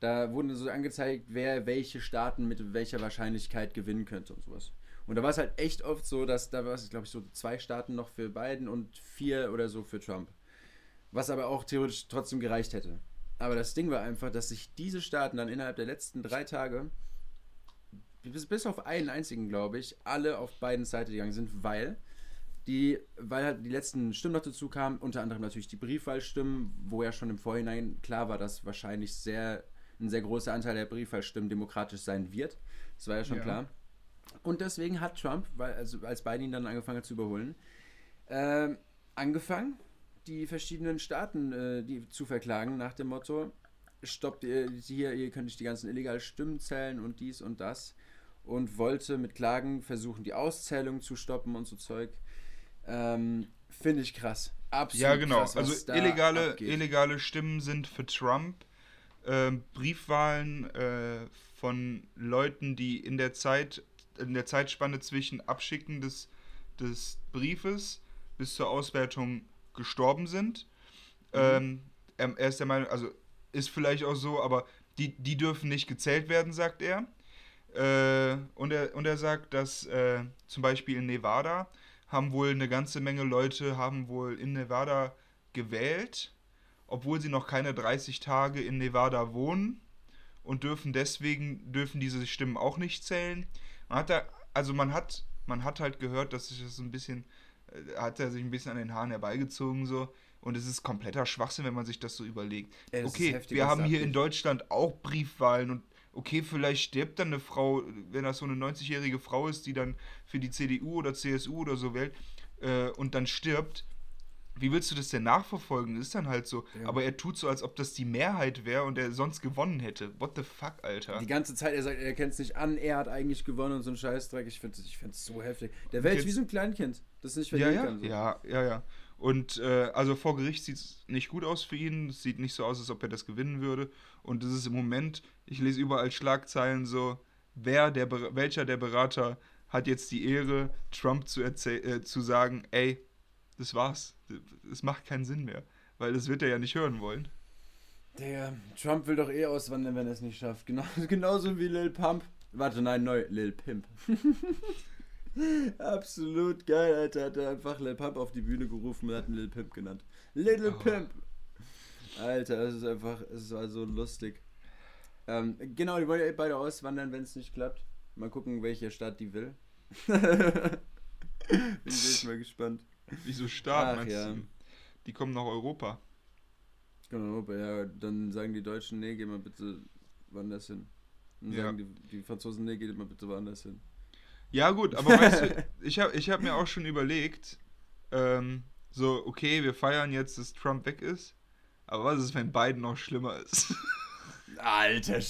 da wurden so angezeigt, wer welche Staaten mit welcher Wahrscheinlichkeit gewinnen könnte und sowas. Und da war es halt echt oft so, dass da war es, glaube ich, so zwei Staaten noch für Biden und vier oder so für Trump. Was aber auch theoretisch trotzdem gereicht hätte. Aber das Ding war einfach, dass sich diese Staaten dann innerhalb der letzten drei Tage, bis, bis auf einen einzigen, glaube ich, alle auf beiden Seiten gegangen sind, weil die, weil halt die letzten Stimmen noch dazu kamen, unter anderem natürlich die Briefwahlstimmen, wo ja schon im Vorhinein klar war, dass wahrscheinlich sehr ein sehr großer Anteil der Briefwahlstimmen demokratisch sein wird. Das war ja schon ja. klar. Und deswegen hat Trump, weil, also als Biden ihn dann angefangen hat zu überholen, äh, angefangen, die verschiedenen Staaten äh, die, zu verklagen nach dem Motto, stoppt ihr hier, ihr könnt nicht die ganzen illegalen Stimmen zählen und dies und das. Und wollte mit Klagen versuchen, die Auszählung zu stoppen und so Zeug. Ähm, Finde ich krass. Absolut. Ja, genau. Krass, also illegale, illegale Stimmen sind für Trump äh, Briefwahlen äh, von Leuten, die in der Zeit, in der Zeitspanne zwischen Abschicken des, des Briefes bis zur Auswertung gestorben sind. Mhm. Ähm, er, er, ist der Meinung, also ist vielleicht auch so, aber die, die dürfen nicht gezählt werden, sagt er. Äh, und, er und er sagt, dass äh, zum Beispiel in Nevada haben wohl eine ganze Menge Leute haben wohl in Nevada gewählt obwohl sie noch keine 30 Tage in Nevada wohnen und dürfen deswegen dürfen diese Stimmen auch nicht zählen. Man hat da, also man hat, man hat halt gehört, dass sich das ein bisschen, äh, hat er sich ein bisschen an den Haaren herbeigezogen so. Und es ist kompletter Schwachsinn, wenn man sich das so überlegt. Ja, okay, heftig, wir haben hier in Deutschland auch Briefwahlen und okay, vielleicht stirbt dann eine Frau, wenn das so eine 90-jährige Frau ist, die dann für die CDU oder CSU oder so wählt äh, und dann stirbt, wie willst du das denn nachverfolgen? Ist dann halt so. Ja. Aber er tut so, als ob das die Mehrheit wäre und er sonst gewonnen hätte. What the fuck, Alter? Die ganze Zeit, er sagt, er kennt es nicht an, er hat eigentlich gewonnen und so ein Scheißdreck. Ich finde es ich so heftig. Der Welt wie so ein Kleinkind, das nicht verlieren ja, ja. kann. So. Ja, ja, ja. Und äh, also vor Gericht sieht es nicht gut aus für ihn. Es sieht nicht so aus, als ob er das gewinnen würde. Und das ist im Moment, ich lese überall Schlagzeilen so, wer der, welcher der Berater hat jetzt die Ehre, Trump zu, äh, zu sagen, ey, das war's. Es macht keinen Sinn mehr. Weil das wird er ja nicht hören wollen. Der Trump will doch eh auswandern, wenn er es nicht schafft. Genau, genauso wie Lil Pump. Warte, nein, neu, Lil Pimp. Absolut geil, Alter. Hat er einfach Lil Pump auf die Bühne gerufen und hat ihn Lil Pimp genannt. Little oh. Pimp. Alter, das ist einfach, es war so lustig. Ähm, genau, die wollen ja beide auswandern, wenn es nicht klappt. Mal gucken, welche Stadt die will. Bin ich mal gespannt. Wieso Staat, Ach, meinst ja. du? Die kommen nach Europa. Genau, Europa, ja. Dann sagen die Deutschen, nee, geh mal bitte woanders hin. Dann ja. sagen die, die Franzosen, nee, geht mal bitte woanders hin. Ja, gut, aber weißt du, ich habe ich hab mir auch schon überlegt, ähm, so, okay, wir feiern jetzt, dass Trump weg ist, aber was ist, wenn Biden noch schlimmer ist? Alter,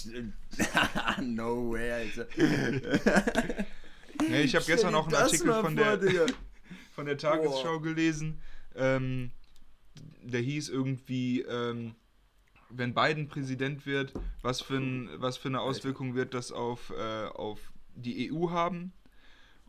no way, Alter. nee, ich habe gestern noch einen Artikel von vor, der. Von der Tagesschau Boah. gelesen. Ähm, der hieß irgendwie, ähm, wenn Biden Präsident wird, was für, ein, was für eine Auswirkung wird das auf, äh, auf die EU haben?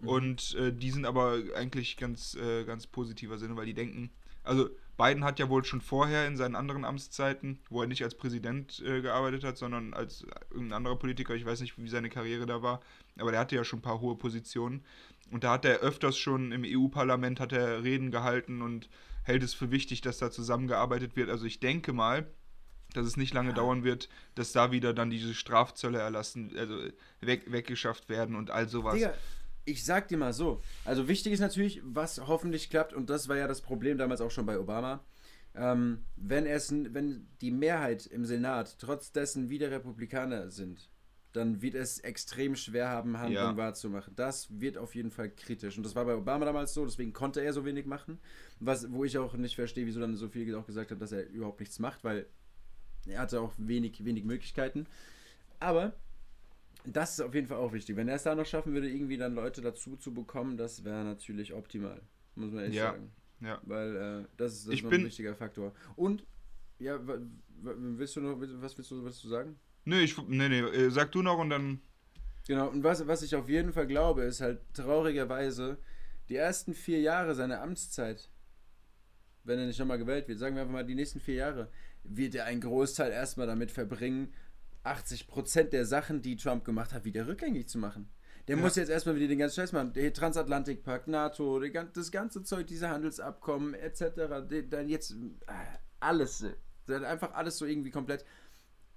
Mhm. Und äh, die sind aber eigentlich ganz, äh, ganz positiver Sinne, weil die denken, also Biden hat ja wohl schon vorher in seinen anderen Amtszeiten, wo er nicht als Präsident äh, gearbeitet hat, sondern als irgendein anderer Politiker, ich weiß nicht, wie seine Karriere da war, aber der hatte ja schon ein paar hohe Positionen. Und da hat er öfters schon im EU-Parlament hat er Reden gehalten und hält es für wichtig, dass da zusammengearbeitet wird. Also ich denke mal, dass es nicht lange ja. dauern wird, dass da wieder dann diese Strafzölle erlassen, also weg, weggeschafft werden und all sowas. Digga, ich sag dir mal so, also wichtig ist natürlich, was hoffentlich klappt, und das war ja das Problem damals auch schon bei Obama. Ähm, wenn es, wenn die Mehrheit im Senat trotz dessen wieder Republikaner sind, dann wird es extrem schwer haben, Handlungen ja. wahrzumachen. Das wird auf jeden Fall kritisch. Und das war bei Obama damals so, deswegen konnte er so wenig machen. Was, wo ich auch nicht verstehe, wieso dann so viel auch gesagt hat, dass er überhaupt nichts macht, weil er hatte auch wenig, wenig Möglichkeiten. Aber das ist auf jeden Fall auch wichtig. Wenn er es da noch schaffen würde, irgendwie dann Leute dazu zu bekommen, das wäre natürlich optimal. Muss man echt ja. sagen. Ja. Weil äh, das ist, das ist ein wichtiger Faktor. Und, ja, willst du noch, was willst du, willst du sagen? Nee, ich, nee, nee, äh, sag du noch und dann. Genau, und was, was ich auf jeden Fall glaube, ist halt traurigerweise, die ersten vier Jahre seiner Amtszeit, wenn er nicht nochmal gewählt wird, sagen wir einfach mal die nächsten vier Jahre, wird er einen Großteil erstmal damit verbringen, 80% der Sachen, die Trump gemacht hat, wieder rückgängig zu machen. Der ja. muss jetzt erstmal wieder den ganzen Scheiß machen. Der Transatlantikpakt, NATO, das ganze Zeug, diese Handelsabkommen etc. Dann jetzt äh, alles einfach alles so irgendwie komplett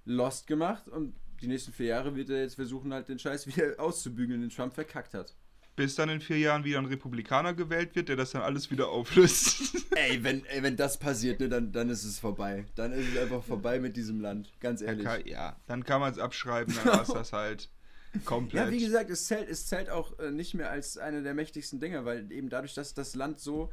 lost gemacht und die nächsten vier Jahre wird er jetzt versuchen, halt den Scheiß wieder auszubügeln, den Trump verkackt hat. Bis dann in vier Jahren wieder ein Republikaner gewählt wird, der das dann alles wieder auflöst. ey, wenn, ey, wenn das passiert, ne, dann, dann ist es vorbei. Dann ist es einfach vorbei mit diesem Land, ganz ehrlich. Kann, ja, dann kann man es abschreiben, dann war es das halt komplett. Ja, wie gesagt, es zählt, es zählt auch äh, nicht mehr als eine der mächtigsten Dinge, weil eben dadurch, dass das Land so.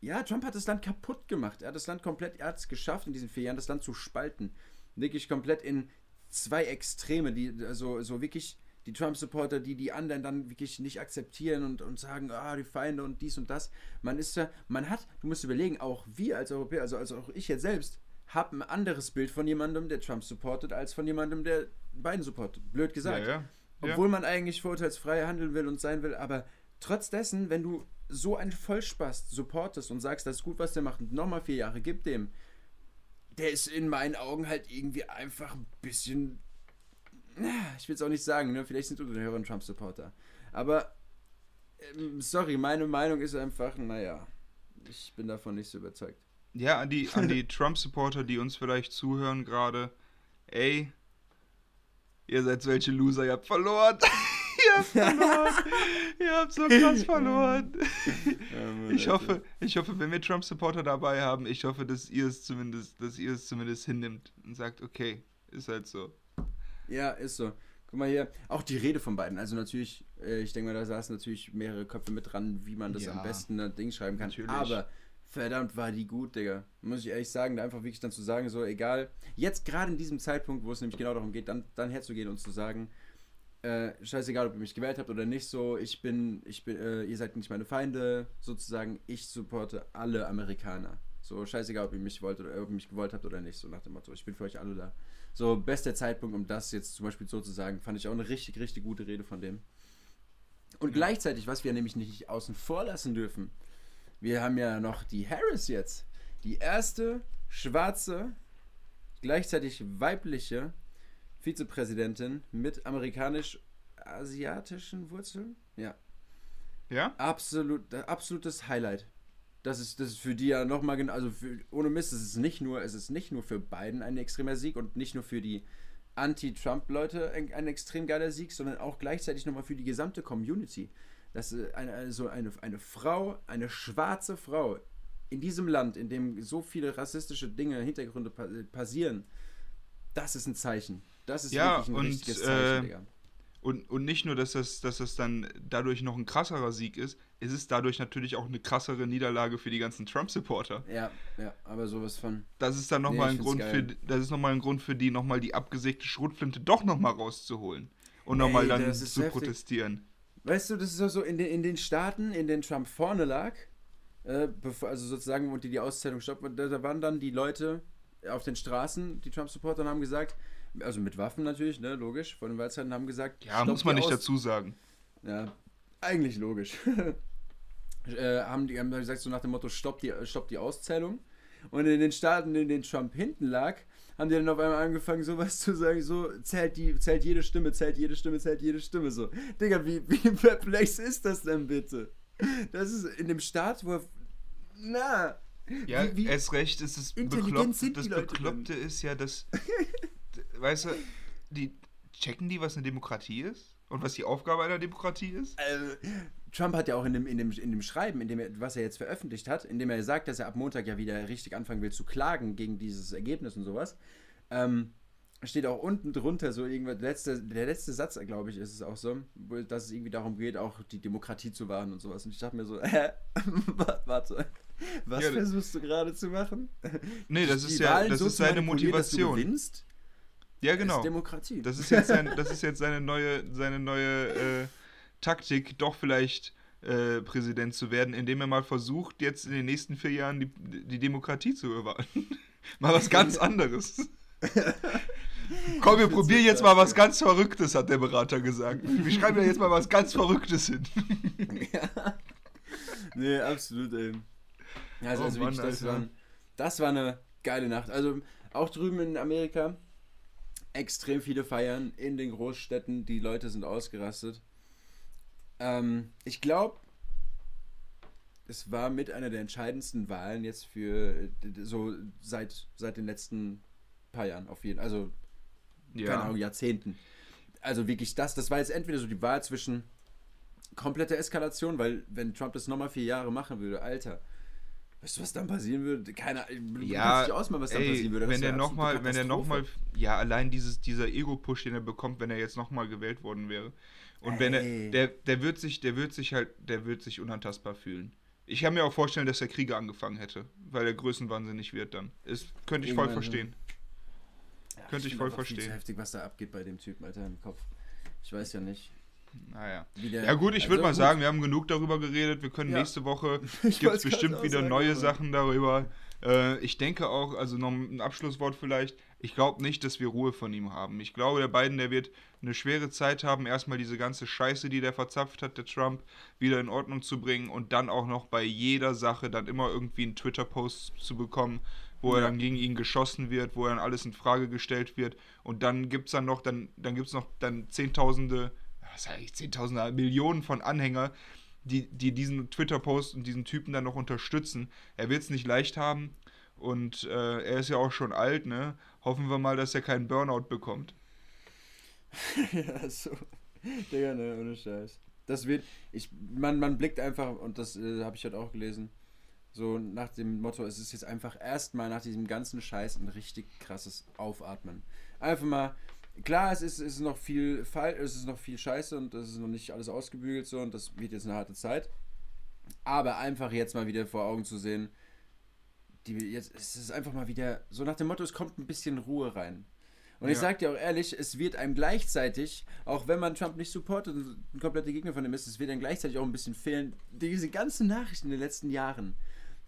Ja, Trump hat das Land kaputt gemacht. Er hat das Land komplett, er hat es geschafft, in diesen vier Jahren das Land zu spalten. Wirklich komplett in zwei Extreme, die also so wirklich die Trump-Supporter, die die anderen dann wirklich nicht akzeptieren und, und sagen, ah, die Feinde und dies und das. Man ist ja, man hat, du musst überlegen, auch wir als Europäer, also, also auch ich jetzt selbst, habe ein anderes Bild von jemandem, der Trump supportet, als von jemandem, der Biden supportet. Blöd gesagt. Ja, ja. Obwohl man eigentlich vorurteilsfrei handeln will und sein will, aber trotz dessen, wenn du so einen Vollspaß supportest und sagst, das ist gut, was der macht, und nochmal vier Jahre, gib dem, der ist in meinen Augen halt irgendwie einfach ein bisschen. Ich will es auch nicht sagen, ne? vielleicht sind unsere Hörer Trump-Supporter. Aber, ähm, sorry, meine Meinung ist einfach, naja, ich bin davon nicht so überzeugt. Ja, an die, an die Trump-Supporter, die uns vielleicht zuhören gerade, ey, ihr seid solche Loser, ihr habt verloren. ihr habt verloren. ihr habt so krass verloren. Ich hoffe, ich hoffe, wenn wir Trump-Supporter dabei haben, ich hoffe, dass ihr es zumindest, dass ihr es zumindest hinnimmt und sagt, okay, ist halt so. Ja, ist so. Guck mal hier, auch die Rede von beiden. Also natürlich, äh, ich denke mal, da saßen natürlich mehrere Köpfe mit dran, wie man das ja, am besten ein Ding schreiben kann. Natürlich. Aber verdammt war die gut, Digga. Muss ich ehrlich sagen, da einfach wirklich dann zu sagen, so egal. Jetzt gerade in diesem Zeitpunkt, wo es nämlich genau darum geht, dann, dann herzugehen und zu sagen, äh, scheißegal, ob ihr mich gewählt habt oder nicht, so, ich bin, ich bin, äh, ihr seid nicht meine Feinde, sozusagen, ich supporte alle Amerikaner. So, scheißegal, ob ihr mich wollt oder ob ihr mich gewollt habt oder nicht, so nach dem Motto, ich bin für euch alle da. So, bester Zeitpunkt, um das jetzt zum Beispiel so zu sagen, fand ich auch eine richtig, richtig gute Rede von dem. Und ja. gleichzeitig, was wir nämlich nicht außen vor lassen dürfen, wir haben ja noch die Harris jetzt. Die erste schwarze, gleichzeitig weibliche Vizepräsidentin mit amerikanisch-asiatischen Wurzeln. Ja. Ja? Absolut, absolutes Highlight. Das ist, das ist für die ja nochmal genau, also für, ohne Mist, es ist nicht nur, es ist nicht nur für Biden ein extremer Sieg und nicht nur für die Anti-Trump-Leute ein, ein, extrem geiler Sieg, sondern auch gleichzeitig nochmal für die gesamte Community. Dass eine, also eine, eine Frau, eine schwarze Frau in diesem Land, in dem so viele rassistische Dinge, Hintergründe passieren, das ist ein Zeichen. Das ist ja, wirklich ein und, richtiges Zeichen, äh, Digga. Und, und nicht nur, dass das, dass das dann dadurch noch ein krasserer Sieg ist, es ist dadurch natürlich auch eine krassere Niederlage für die ganzen Trump-Supporter. Ja, ja, aber sowas von. Das ist dann nochmal nee, ein Grund für, das ist nochmal ein Grund für die, nochmal die abgesägte Schrotflinte doch nochmal rauszuholen. Und nochmal dann zu heftig. protestieren. Weißt du, das ist so in den, in den Staaten, in denen Trump vorne lag, äh, bevor, also sozusagen, und die die Auszählung stoppen, da, da waren dann die Leute auf den Straßen, die Trump-Supporter, haben gesagt, also mit Waffen natürlich, ne, logisch, von den Wahlzeiten haben gesagt. Ja, muss man nicht Aus dazu sagen. Ja, eigentlich logisch. äh, haben die haben gesagt, so nach dem Motto, stopp die, stopp die Auszählung. Und in den Staaten, in denen Trump hinten lag, haben die dann auf einmal angefangen, sowas zu sagen, so, zählt, die, zählt jede Stimme, zählt jede Stimme, zählt jede Stimme, so. Digga, wie, wie perplex ist das denn bitte? Das ist in dem Staat, wo, na, ja, wie, wie erst recht ist es bekloppt. Das Bekloppte ist ja, dass weißt du, die checken die, was eine Demokratie ist? Und was die Aufgabe einer Demokratie ist? Also, Trump hat ja auch in dem, in dem, in dem Schreiben, in dem er, was er jetzt veröffentlicht hat, in dem er sagt, dass er ab Montag ja wieder richtig anfangen will zu klagen gegen dieses Ergebnis und sowas, ähm, steht auch unten drunter so irgendwas, der letzte, der letzte Satz, glaube ich, ist es auch so, dass es irgendwie darum geht, auch die Demokratie zu wahren und sowas. Und ich dachte mir so, äh, warte, was ja, versuchst du gerade zu machen? Nee, das ist ja, das so ist seine Motivation. Dass du gewinnst, ja, genau. Das ist Demokratie. Das ist jetzt, sein, das ist jetzt seine neue, seine neue äh, Taktik, doch vielleicht äh, Präsident zu werden, indem er mal versucht, jetzt in den nächsten vier Jahren die, die Demokratie zu bewahren. mal was ganz anderes. Komm, wir probieren jetzt mal was ganz Verrücktes, hat der Berater gesagt. Wir schreiben ja jetzt mal was ganz Verrücktes hin. ja. Nee, absolut, ey. Also, oh, also Mann, wirklich, das, war, das war eine geile Nacht. Also auch drüben in Amerika, extrem viele Feiern in den Großstädten. Die Leute sind ausgerastet. Ähm, ich glaube, es war mit einer der entscheidendsten Wahlen jetzt für so seit, seit den letzten paar Jahren auf jeden Also, ja. keine Ahnung, Jahrzehnten. Also wirklich das, das war jetzt entweder so die Wahl zwischen kompletter Eskalation, weil wenn Trump das nochmal vier Jahre machen würde, Alter, Weißt du, was dann passieren würde? Keine Ahnung. Ja, nicht ausmalen, was dann ey, passieren würde. wenn der nochmal, wenn er nochmal, ja, allein dieses, dieser Ego-Push, den er bekommt, wenn er jetzt nochmal gewählt worden wäre. Und ey. wenn er, der, der wird sich, der wird sich halt, der wird sich unantastbar fühlen. Ich kann mir auch vorstellen, dass er Kriege angefangen hätte, weil er größenwahnsinnig wird dann. Ist, könnte ich voll verstehen. Ja, könnte ich, ich voll verstehen. Viel heftig, was da abgeht bei dem Typen, Alter, im Kopf. Ich weiß ja nicht. Naja. Wieder, ja gut, ich also würde mal gut. sagen, wir haben genug darüber geredet. Wir können ja. nächste Woche, gibt es bestimmt wieder neue aber. Sachen darüber. Äh, ich denke auch, also noch ein Abschlusswort vielleicht, ich glaube nicht, dass wir Ruhe von ihm haben. Ich glaube, der Biden, der wird eine schwere Zeit haben, erstmal diese ganze Scheiße, die der verzapft hat, der Trump, wieder in Ordnung zu bringen und dann auch noch bei jeder Sache dann immer irgendwie einen Twitter-Post zu bekommen, wo ja. er dann gegen ihn geschossen wird, wo dann alles in Frage gestellt wird und dann gibt es dann noch, dann, dann gibt es noch dann Zehntausende was sage ich, Zehntausende, Millionen von Anhänger, die, die diesen Twitter-Post und diesen Typen dann noch unterstützen. Er wird es nicht leicht haben und äh, er ist ja auch schon alt, ne? Hoffen wir mal, dass er keinen Burnout bekommt. ja, so. Digga, ne, ohne Scheiß. Das wird, ich, man, man blickt einfach, und das äh, habe ich heute auch gelesen, so nach dem Motto, es ist jetzt einfach erstmal nach diesem ganzen Scheiß ein richtig krasses Aufatmen. Einfach mal klar, es ist, es ist noch viel Fall, es ist noch viel Scheiße und es ist noch nicht alles ausgebügelt so und das wird jetzt eine harte Zeit. Aber einfach jetzt mal wieder vor Augen zu sehen, die jetzt es ist einfach mal wieder so nach dem Motto, es kommt ein bisschen Ruhe rein. Und ja. ich sag dir auch ehrlich, es wird einem gleichzeitig, auch wenn man Trump nicht supportet und ein kompletter Gegner von ihm ist, es wird einem gleichzeitig auch ein bisschen fehlen, diese ganzen Nachrichten in den letzten Jahren.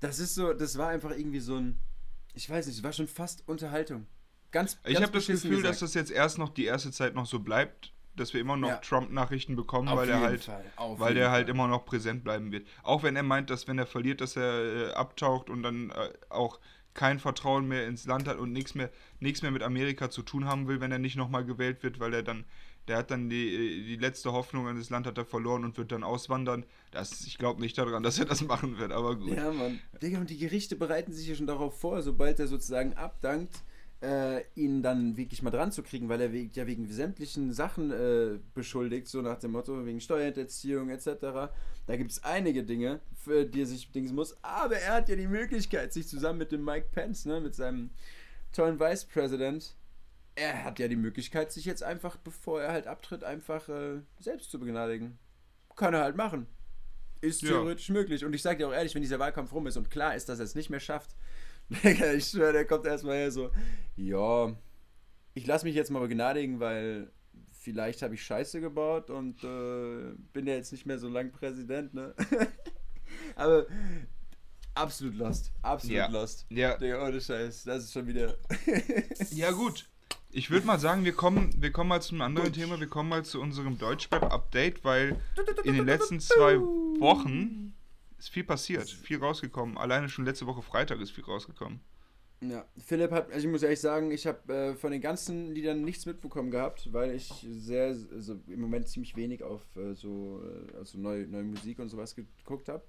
Das ist so, das war einfach irgendwie so ein, ich weiß nicht, es war schon fast Unterhaltung. Ganz, ich habe das Gefühl, gesagt. dass das jetzt erst noch die erste Zeit noch so bleibt, dass wir immer noch ja. Trump-Nachrichten bekommen, Auf weil er halt, weil der halt immer noch präsent bleiben wird. Auch wenn er meint, dass wenn er verliert, dass er äh, abtaucht und dann äh, auch kein Vertrauen mehr ins Land hat und nichts mehr, nichts mehr mit Amerika zu tun haben will, wenn er nicht nochmal gewählt wird, weil er dann, der hat dann die, äh, die letzte Hoffnung an das Land hat er verloren und wird dann auswandern. Das, ich glaube nicht daran, dass er das machen wird, aber gut. Ja, Mann. Digga, und die Gerichte bereiten sich ja schon darauf vor, sobald er sozusagen abdankt, äh, ihn dann wirklich mal dran zu kriegen, weil er ja wegen sämtlichen Sachen äh, beschuldigt, so nach dem Motto, wegen Steuerhinterziehung etc. Da gibt es einige Dinge, für die er sich bedingen muss, aber er hat ja die Möglichkeit, sich zusammen mit dem Mike Pence, ne, mit seinem tollen Vice President, er hat ja die Möglichkeit, sich jetzt einfach, bevor er halt abtritt, einfach äh, selbst zu begnadigen. Kann er halt machen. Ist theoretisch ja. möglich. Und ich sage dir auch ehrlich, wenn dieser Wahlkampf rum ist und klar ist, dass er es nicht mehr schafft, ich schwöre, der kommt erstmal her so, ja, ich lasse mich jetzt mal begnadigen, weil vielleicht habe ich Scheiße gebaut und äh, bin ja jetzt nicht mehr so lang Präsident, ne? Aber absolut lost. Absolut ja. lost. Ja. Digga, ohne Scheiß. Das ist schon wieder. ja, gut. Ich würde mal sagen, wir kommen, wir kommen mal zu einem anderen Thema. Wir kommen mal zu unserem Deutschrap-Update, weil in den letzten zwei Wochen ist viel passiert, viel rausgekommen. Alleine schon letzte Woche Freitag ist viel rausgekommen. Ja, Philipp hat, also ich muss ehrlich sagen, ich habe äh, von den ganzen Liedern nichts mitbekommen gehabt, weil ich sehr, also im Moment ziemlich wenig auf äh, so äh, also neue, neue Musik und sowas geguckt habe.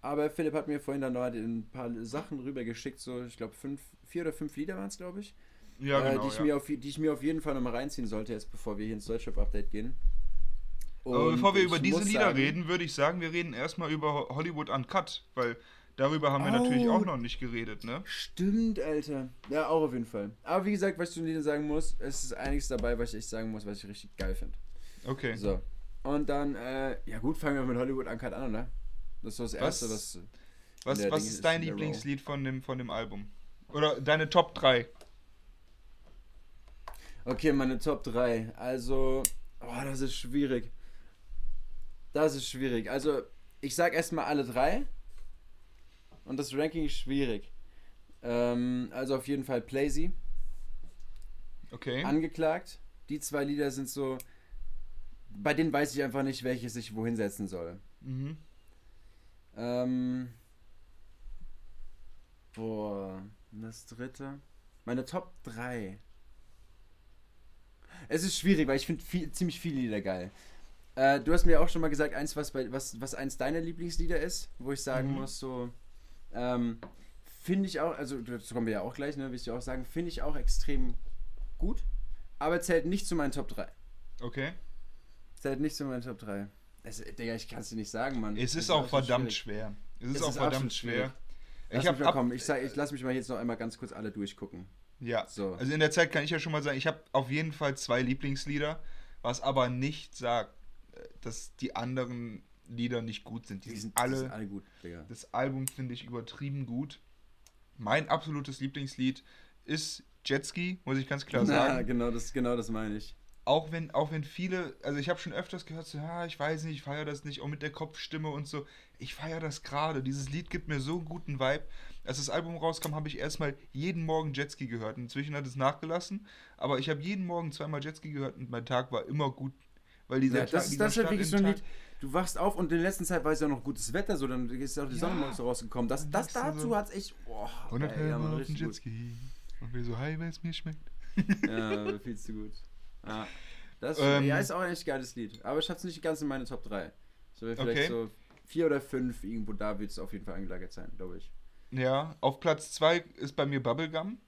Aber Philipp hat mir vorhin dann noch ein paar Sachen rübergeschickt, so ich glaube fünf, vier oder fünf Lieder waren es, glaube ich. Ja, äh, genau, die, ich ja. mir auf, die ich mir auf jeden Fall nochmal reinziehen sollte, jetzt bevor wir hier ins Deutschrap-Update gehen. Und Aber bevor wir über diese Lieder sagen, reden, würde ich sagen, wir reden erstmal über Hollywood Uncut, weil darüber haben wir oh, natürlich auch noch nicht geredet, ne? Stimmt, Alter. Ja, auch auf jeden Fall. Aber wie gesagt, was ich zu den Liedern sagen muss, es ist einiges dabei, was ich echt sagen muss, was ich richtig geil finde. Okay. So. Und dann, äh, ja gut, fangen wir mit Hollywood Uncut an, oder? Das ist so das Erste, was. Was, was, was ist dein Lieblingslied von dem, von dem Album? Oder deine Top 3? Okay, meine Top 3. Also, oh, das ist schwierig. Das ist schwierig. Also, ich sag erstmal alle drei. Und das Ranking ist schwierig. Ähm, also auf jeden Fall Plazy. Okay. Angeklagt. Die zwei Lieder sind so. Bei denen weiß ich einfach nicht, welches ich wohin setzen soll. Mhm. Ähm. Boah. Das dritte. Meine Top 3. Es ist schwierig, weil ich finde viel, ziemlich viele Lieder geil. Äh, du hast mir auch schon mal gesagt, eins, was, bei, was, was eins deiner Lieblingslieder ist, wo ich sagen Mhm. muss, so, ähm, finde ich auch, also dazu kommen wir ja auch gleich, ne, will ich dir auch sagen, finde ich auch extrem gut, aber zählt nicht zu meinen Top 3. Okay. Zählt nicht zu meinen Top 3. Es, Digga, ich kann es dir nicht sagen, Mann. Es ist auch verdammt schwierig. schwer. Es ist Es auch ist verdammt schwer. Lass Ich mich habe mal ab, kommen, ich, sag, ich lass mich mal jetzt noch einmal ganz kurz alle durchgucken. ja. So. Also in der Zeit kann ich ja schon mal sagen, ich habe auf jeden Fall zwei Lieblingslieder, was aber nicht sagt, dass die anderen Lieder nicht gut sind. Die, Die sind alle die sind alle gut, Digga. Das Album finde ich übertrieben gut. Mein absolutes Lieblingslied ist Jetski, muss ich ganz klar sagen. genau das, genau das meine ich. Auch wenn, auch wenn viele, also ich habe schon öfters gehört, so, ja, ich weiß nicht, ich feiere das nicht, auch mit der Kopfstimme und so. Ich feiere das gerade. Dieses Lied gibt mir so einen guten Vibe. Als das Album rauskam, habe ich erstmal jeden Morgen Jetski gehört. Inzwischen hat es nachgelassen, aber ich habe jeden Morgen zweimal Jetski gehört und mein Tag war immer gut. Weil dieser Ja, Tag, das, ist- dieser das ist halt wirklich so ein Lied. Du wachst auf und in der letzten Zeit war es ja noch gutes Wetter, so dann ist ja auch die Sonne Ja. morgens so rausgekommen. Das, das dazu hat es echt. Boah, Tag. Und dann ey, ja, Mann, auf den. Jetski. Und wir so, hi, weil es mir schmeckt. Ja, viel zu gut. Ja. Das Ähm, ja, ist auch ein echt geiles Lied. Aber ich hab's nicht ganz in meine Top 3. So wäre vielleicht Okay. so vier oder fünf, irgendwo da wird es auf jeden Fall angelagert sein, glaube ich. Ja, auf Platz 2 ist bei mir Bubblegum.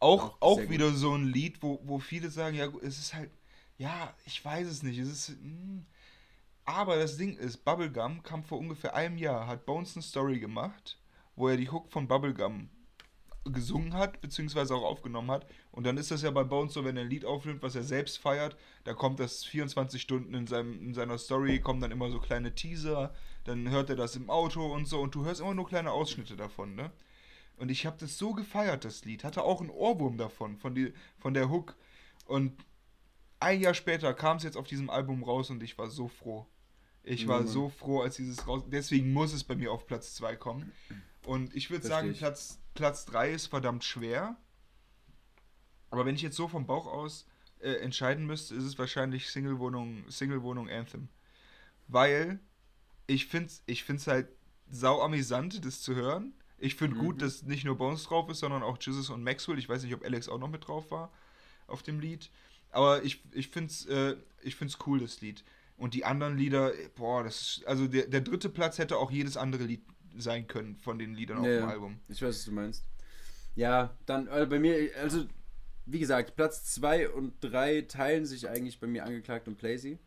Auch, Auch auch, sehr gut. wieder so ein Lied, wo, wo viele sagen, ja, es ist halt, ja, ich weiß es nicht, es ist, hm. aber das Ding ist, Bubblegum kam vor ungefähr einem Jahr, hat Bones eine Story gemacht, wo er die Hook von Bubblegum gesungen hat, beziehungsweise auch aufgenommen hat. Und dann ist das ja bei Bones so, wenn er ein Lied aufnimmt, was er selbst feiert, da kommt das 24 Stunden in, seinem, in seiner Story, kommen dann immer so kleine Teaser, dann hört er das im Auto und so und du hörst immer nur kleine Ausschnitte davon, ne? Und ich habe das so gefeiert, das Lied. Hatte auch einen Ohrwurm davon, von, die, von der Hook. Und ein Jahr später kam es jetzt auf diesem Album raus und ich war so froh. Ich war Mann. so froh, als dieses raus. Deswegen muss es bei mir auf Platz 2 kommen. Und ich würde sagen. Platz, Platz 3 ist verdammt schwer. Aber wenn ich jetzt so vom Bauch aus äh, entscheiden müsste, ist es wahrscheinlich Single-Wohnung Single -Wohnung Anthem. Weil ich finde es ich find's halt sau amüsant, das zu hören. Ich finde Mhm. gut, dass nicht nur Bones drauf ist, sondern auch Jesus und Maxwell. Ich weiß nicht, ob Alex auch noch mit drauf war auf dem Lied. Aber ich, ich finde es äh, ich find's cool, das Lied. Und die anderen Lieder, boah, das ist, also der, der dritte Platz hätte auch jedes andere Lied sein können von den Liedern auf Ja, dem. Album. Ich weiß, was du meinst. Ja, dann also bei mir, also wie gesagt, Platz 2 und 3 teilen sich eigentlich bei mir angeklagt und Plazy.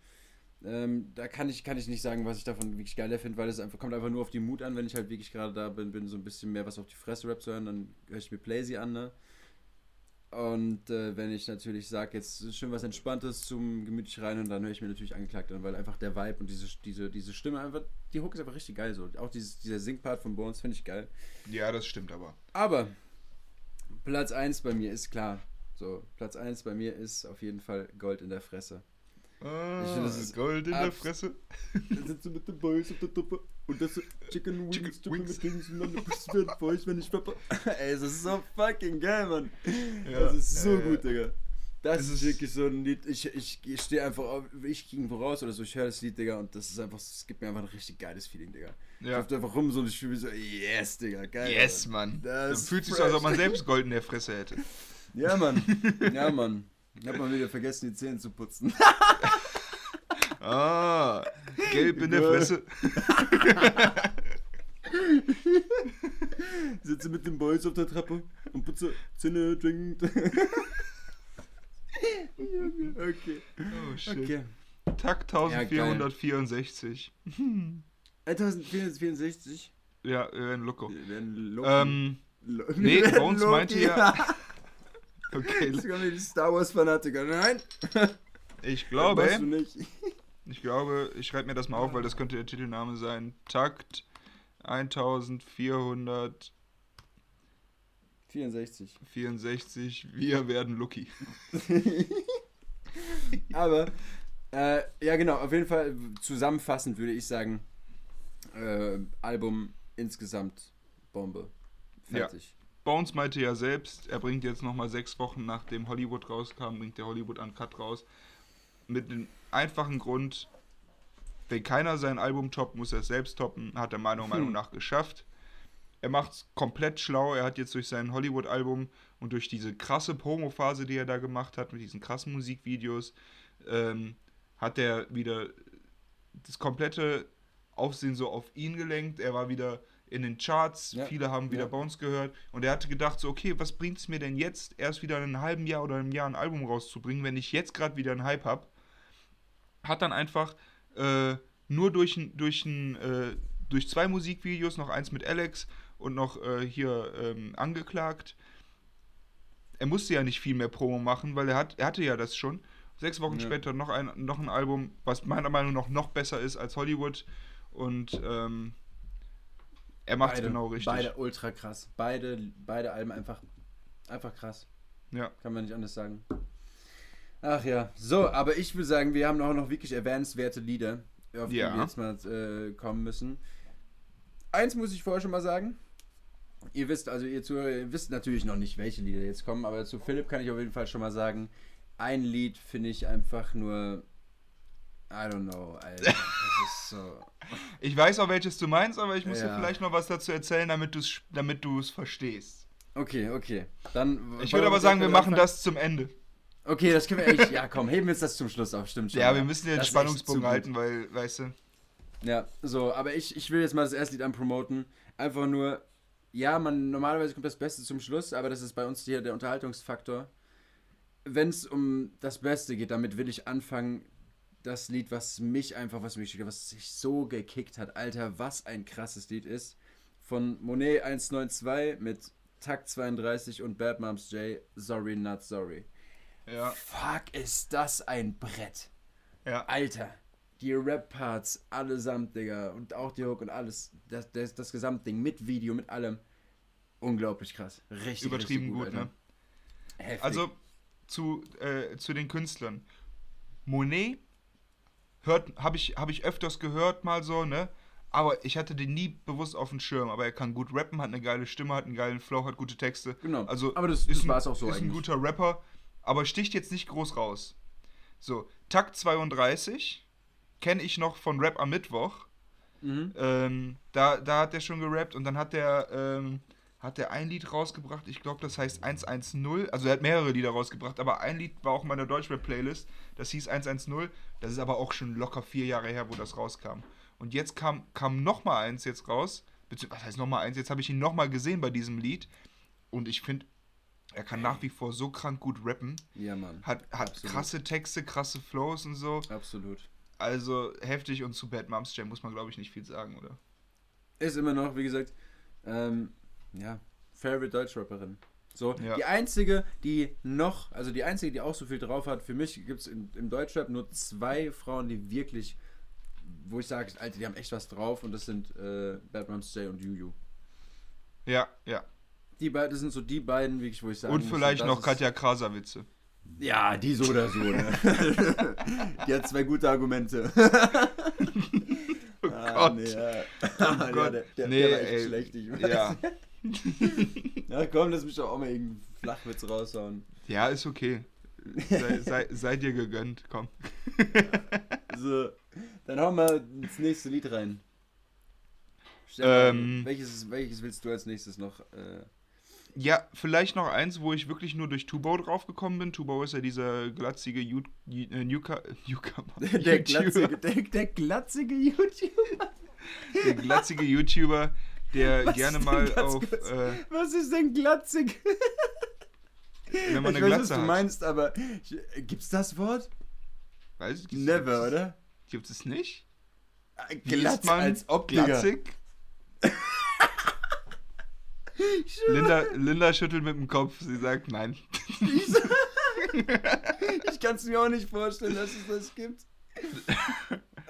Ähm, da kann ich, kann ich nicht sagen, was ich davon wirklich geiler finde, weil es einfach kommt einfach nur auf die Mut an, wenn ich halt wirklich gerade da bin, bin so ein bisschen mehr was auf die Fresse Rap zu hören, dann höre ich mir Plazy an, ne? Und äh, wenn ich natürlich sage, jetzt ist schön was Entspanntes zum gemütlich rein und dann höre ich mir natürlich angeklagt an, weil einfach der Vibe und diese, diese, diese Stimme einfach, die Hook ist einfach richtig geil so. Auch dieses, dieser Singpart von Bones finde ich geil. Ja, das stimmt aber. Aber Platz 1 bei mir ist klar. So, Platz 1 bei mir ist auf jeden Fall Gold in der Fresse. Ah, finde, das ist Gold in der Fresse. Da sind sie mit den Boys auf der Truppe und das Chicken Wings, Chicken Chicken Wings. mit Dings und dann das wird für euch, wenn ich rappe. Ey, das ist so fucking geil, Mann. Ja, das ist so äh, gut, Digga. Das ist ist- wirklich so ein Lied. Ich, ich, ich stehe einfach auf, ich ging voraus oder so, ich höre das Lied, Digga, und das ist einfach, es gibt mir einfach ein richtig geiles Feeling, Digga. Ich Ja. läuft einfach rum so und ich fühle mich so, yes, Digga, geil. Yes. Mann. Das ist fühlt sich so, als ob man selbst Gold in der Fresse hätte. Ja, Mann. Ja, Mann. Ich hab mal wieder vergessen, die Zähne zu putzen. Ah, gelb in der. Fresse. Sitze mit den Boys auf der Treppe und putze Zähne. Junge, okay. Oh, shit. Okay. Takt Ja, geil. 1464. 1464. Ja, äh, ein Loco. Wir werden Loki. Ähm, Lo- nee, wir werden Bones meinte ja- okay, Jetzt kommen die Star Wars Fanatiker. Nein, ich glaube, nicht. ich glaube, ich schreibe mir das mal auf, weil das könnte der Titelname sein. Takt 1464. 64. Wir werden Lucky. Aber, äh, ja genau, auf jeden Fall zusammenfassend würde ich sagen, äh, Album insgesamt Bombe. Fertig. Bones meinte ja selbst, er bringt jetzt nochmal sechs Wochen nachdem Hollywood rauskam, bringt der Hollywood Uncut raus. Mit dem einfachen Grund, wenn keiner sein Album toppt, muss er es selbst toppen. Hat er meiner Meinung Hm. nach geschafft. Er macht es komplett schlau. Er hat jetzt durch sein Hollywood-Album und durch diese krasse Promo-Phase, die er da gemacht hat, mit diesen krassen Musikvideos, ähm, hat er wieder das komplette Aufsehen so auf ihn gelenkt. Er war wieder in den Charts, Ja. viele haben wieder Ja. Bones gehört und er hatte gedacht so, okay, was bringt es mir denn jetzt, erst wieder in einem halben Jahr oder einem Jahr ein Album rauszubringen, wenn ich jetzt gerade wieder einen Hype habe. Hat dann einfach äh, nur durch, durch, ein, äh, durch zwei Musikvideos, noch eins mit Alex und noch äh, hier ähm, angeklagt. Er musste ja nicht viel mehr Promo machen, weil er, hat, er hatte ja das schon. Sechs Wochen Ja. später noch ein, noch ein Album, was meiner Meinung nach noch besser ist als Hollywood. Und ähm, er macht genau richtig. Beide ultra krass. Beide, beide Alben einfach, einfach krass. Ja. Kann man nicht anders sagen. Ach ja. So, aber ich würde sagen, wir haben auch noch wirklich erwähnenswerte Lieder, auf die Ja. wir jetzt mal äh, kommen müssen. Eins muss ich vorher schon mal sagen. Ihr wisst, also ihr Zuhörer, ihr wisst natürlich noch nicht, welche Lieder jetzt kommen, aber zu Philipp kann ich auf jeden Fall schon mal sagen, ein Lied finde ich einfach nur. I don't know, Alter. Das ist so. Ich weiß auch, welches du meinst, aber ich muss dir Ja. vielleicht noch was dazu erzählen, damit du es damit du's verstehst. Okay, okay. Dann. Ich würde aber sagen, wir machen das zum Ende. Okay, das können wir echt. Ja, komm, heben wir jetzt das zum Schluss auf, stimmt schon. Ja, wir müssen den Spannungsbogen halten, weil, weißt du. Ja, so, aber ich, ich will jetzt mal das erste Lied anpromoten. Einfach nur, ja, man, normalerweise kommt das Beste zum Schluss, aber das ist bei uns hier der Unterhaltungsfaktor. Wenn es um das Beste geht, damit will ich anfangen. Das Lied, was mich einfach, was mich, was sich so gekickt hat, Alter, was ein krasses Lied ist. Von Monet 192 mit Takt 32 und Bad Moms J, Sorry Not Sorry. Ja, Fuck, ist das ein Brett. ja. Alter, die Rap-Parts allesamt, Digga. Und auch die Hook und alles. Das, das, das Gesamtding mit Video, mit allem. Unglaublich krass. Richtig, Übertrieben richtig gut, Alter. ne? Heftig. Also zu, äh, zu den Künstlern. Monet habe ich, hab ich öfters gehört mal so, ne? Aber ich hatte den nie bewusst auf dem Schirm. Aber er kann gut rappen, hat eine geile Stimme, hat einen geilen Flow, hat gute Texte. Genau. Also Aber das- ist das ein, war's auch so Ist ein eigentlich. guter Rapper, aber sticht jetzt nicht groß raus. So, Takt 32 kenne ich noch von Rap am Mittwoch. Mhm. Ähm, da, da hat er schon gerappt und dann hat er ähm, hat er ein Lied rausgebracht. Ich glaube, das heißt 110. Also er hat mehrere Lieder rausgebracht, aber ein Lied war auch in meiner Deutschrap-Playlist. Das hieß 110. Das ist aber auch schon locker vier Jahre her, wo das rauskam. Und jetzt kam, kam noch mal eins jetzt raus. Was heißt noch mal eins? Jetzt habe ich ihn noch mal gesehen bei diesem Lied. Und ich finde, er kann nach wie vor so krank gut rappen. Ja, Mann. Hat, hat Absolut. krasse Texte, krasse Flows und so. Absolut. Also heftig und zu Bad Moms Jam muss man, glaube ich, nicht viel sagen, oder? Ist immer noch, wie gesagt, ähm, ja, Favorite Deutschrapperin. So, Ja. die einzige, die noch, also die einzige, die auch so viel drauf hat, für mich gibt es im Deutschrap nur zwei Frauen, die wirklich, wo ich sage, Alter, die haben echt was drauf und das sind äh, Bad Moms J und Juju. Ja, ja. Die beiden, das sind so die beiden, wirklich, wo ich sage. Und vielleicht noch Katja Krasavice. Ja, die so oder so, ne? die hat zwei gute Argumente. Oh Ah, Gott. Nee, ja. Oh Gott. Der, der, Nee, der war echt ey. schlecht, ich weiß. Ja. Ja, komm, lass mich doch auch mal irgendeinen Flachwitz raushauen. ja, ist okay. Sei, sei, sei dir gegönnt, komm. So, dann hauen wir ins nächste Lied rein. Ähm. welches, welches willst du als nächstes noch? Äh, Ja, vielleicht noch eins, wo ich wirklich nur durch Tubo draufgekommen bin. Tubo ist ja dieser glatzige Ju Ju- äh, Newcomer. der, glatzige, der, der glatzige YouTuber. Der glatzige YouTuber, der Was gerne mal auf, äh, Was ist denn glatzig? wenn man ich eine weiß, was Glatze du hat. meinst, aber ich, gibt's das Wort? Weiß ich, Never, gibt's- oder? Gibt es nicht? Äh, Wie Glatz als ob, glatzig? Linda, Linda schüttelt mit dem Kopf. Sie sagt nein. Ich kann es mir auch nicht vorstellen, dass es das gibt.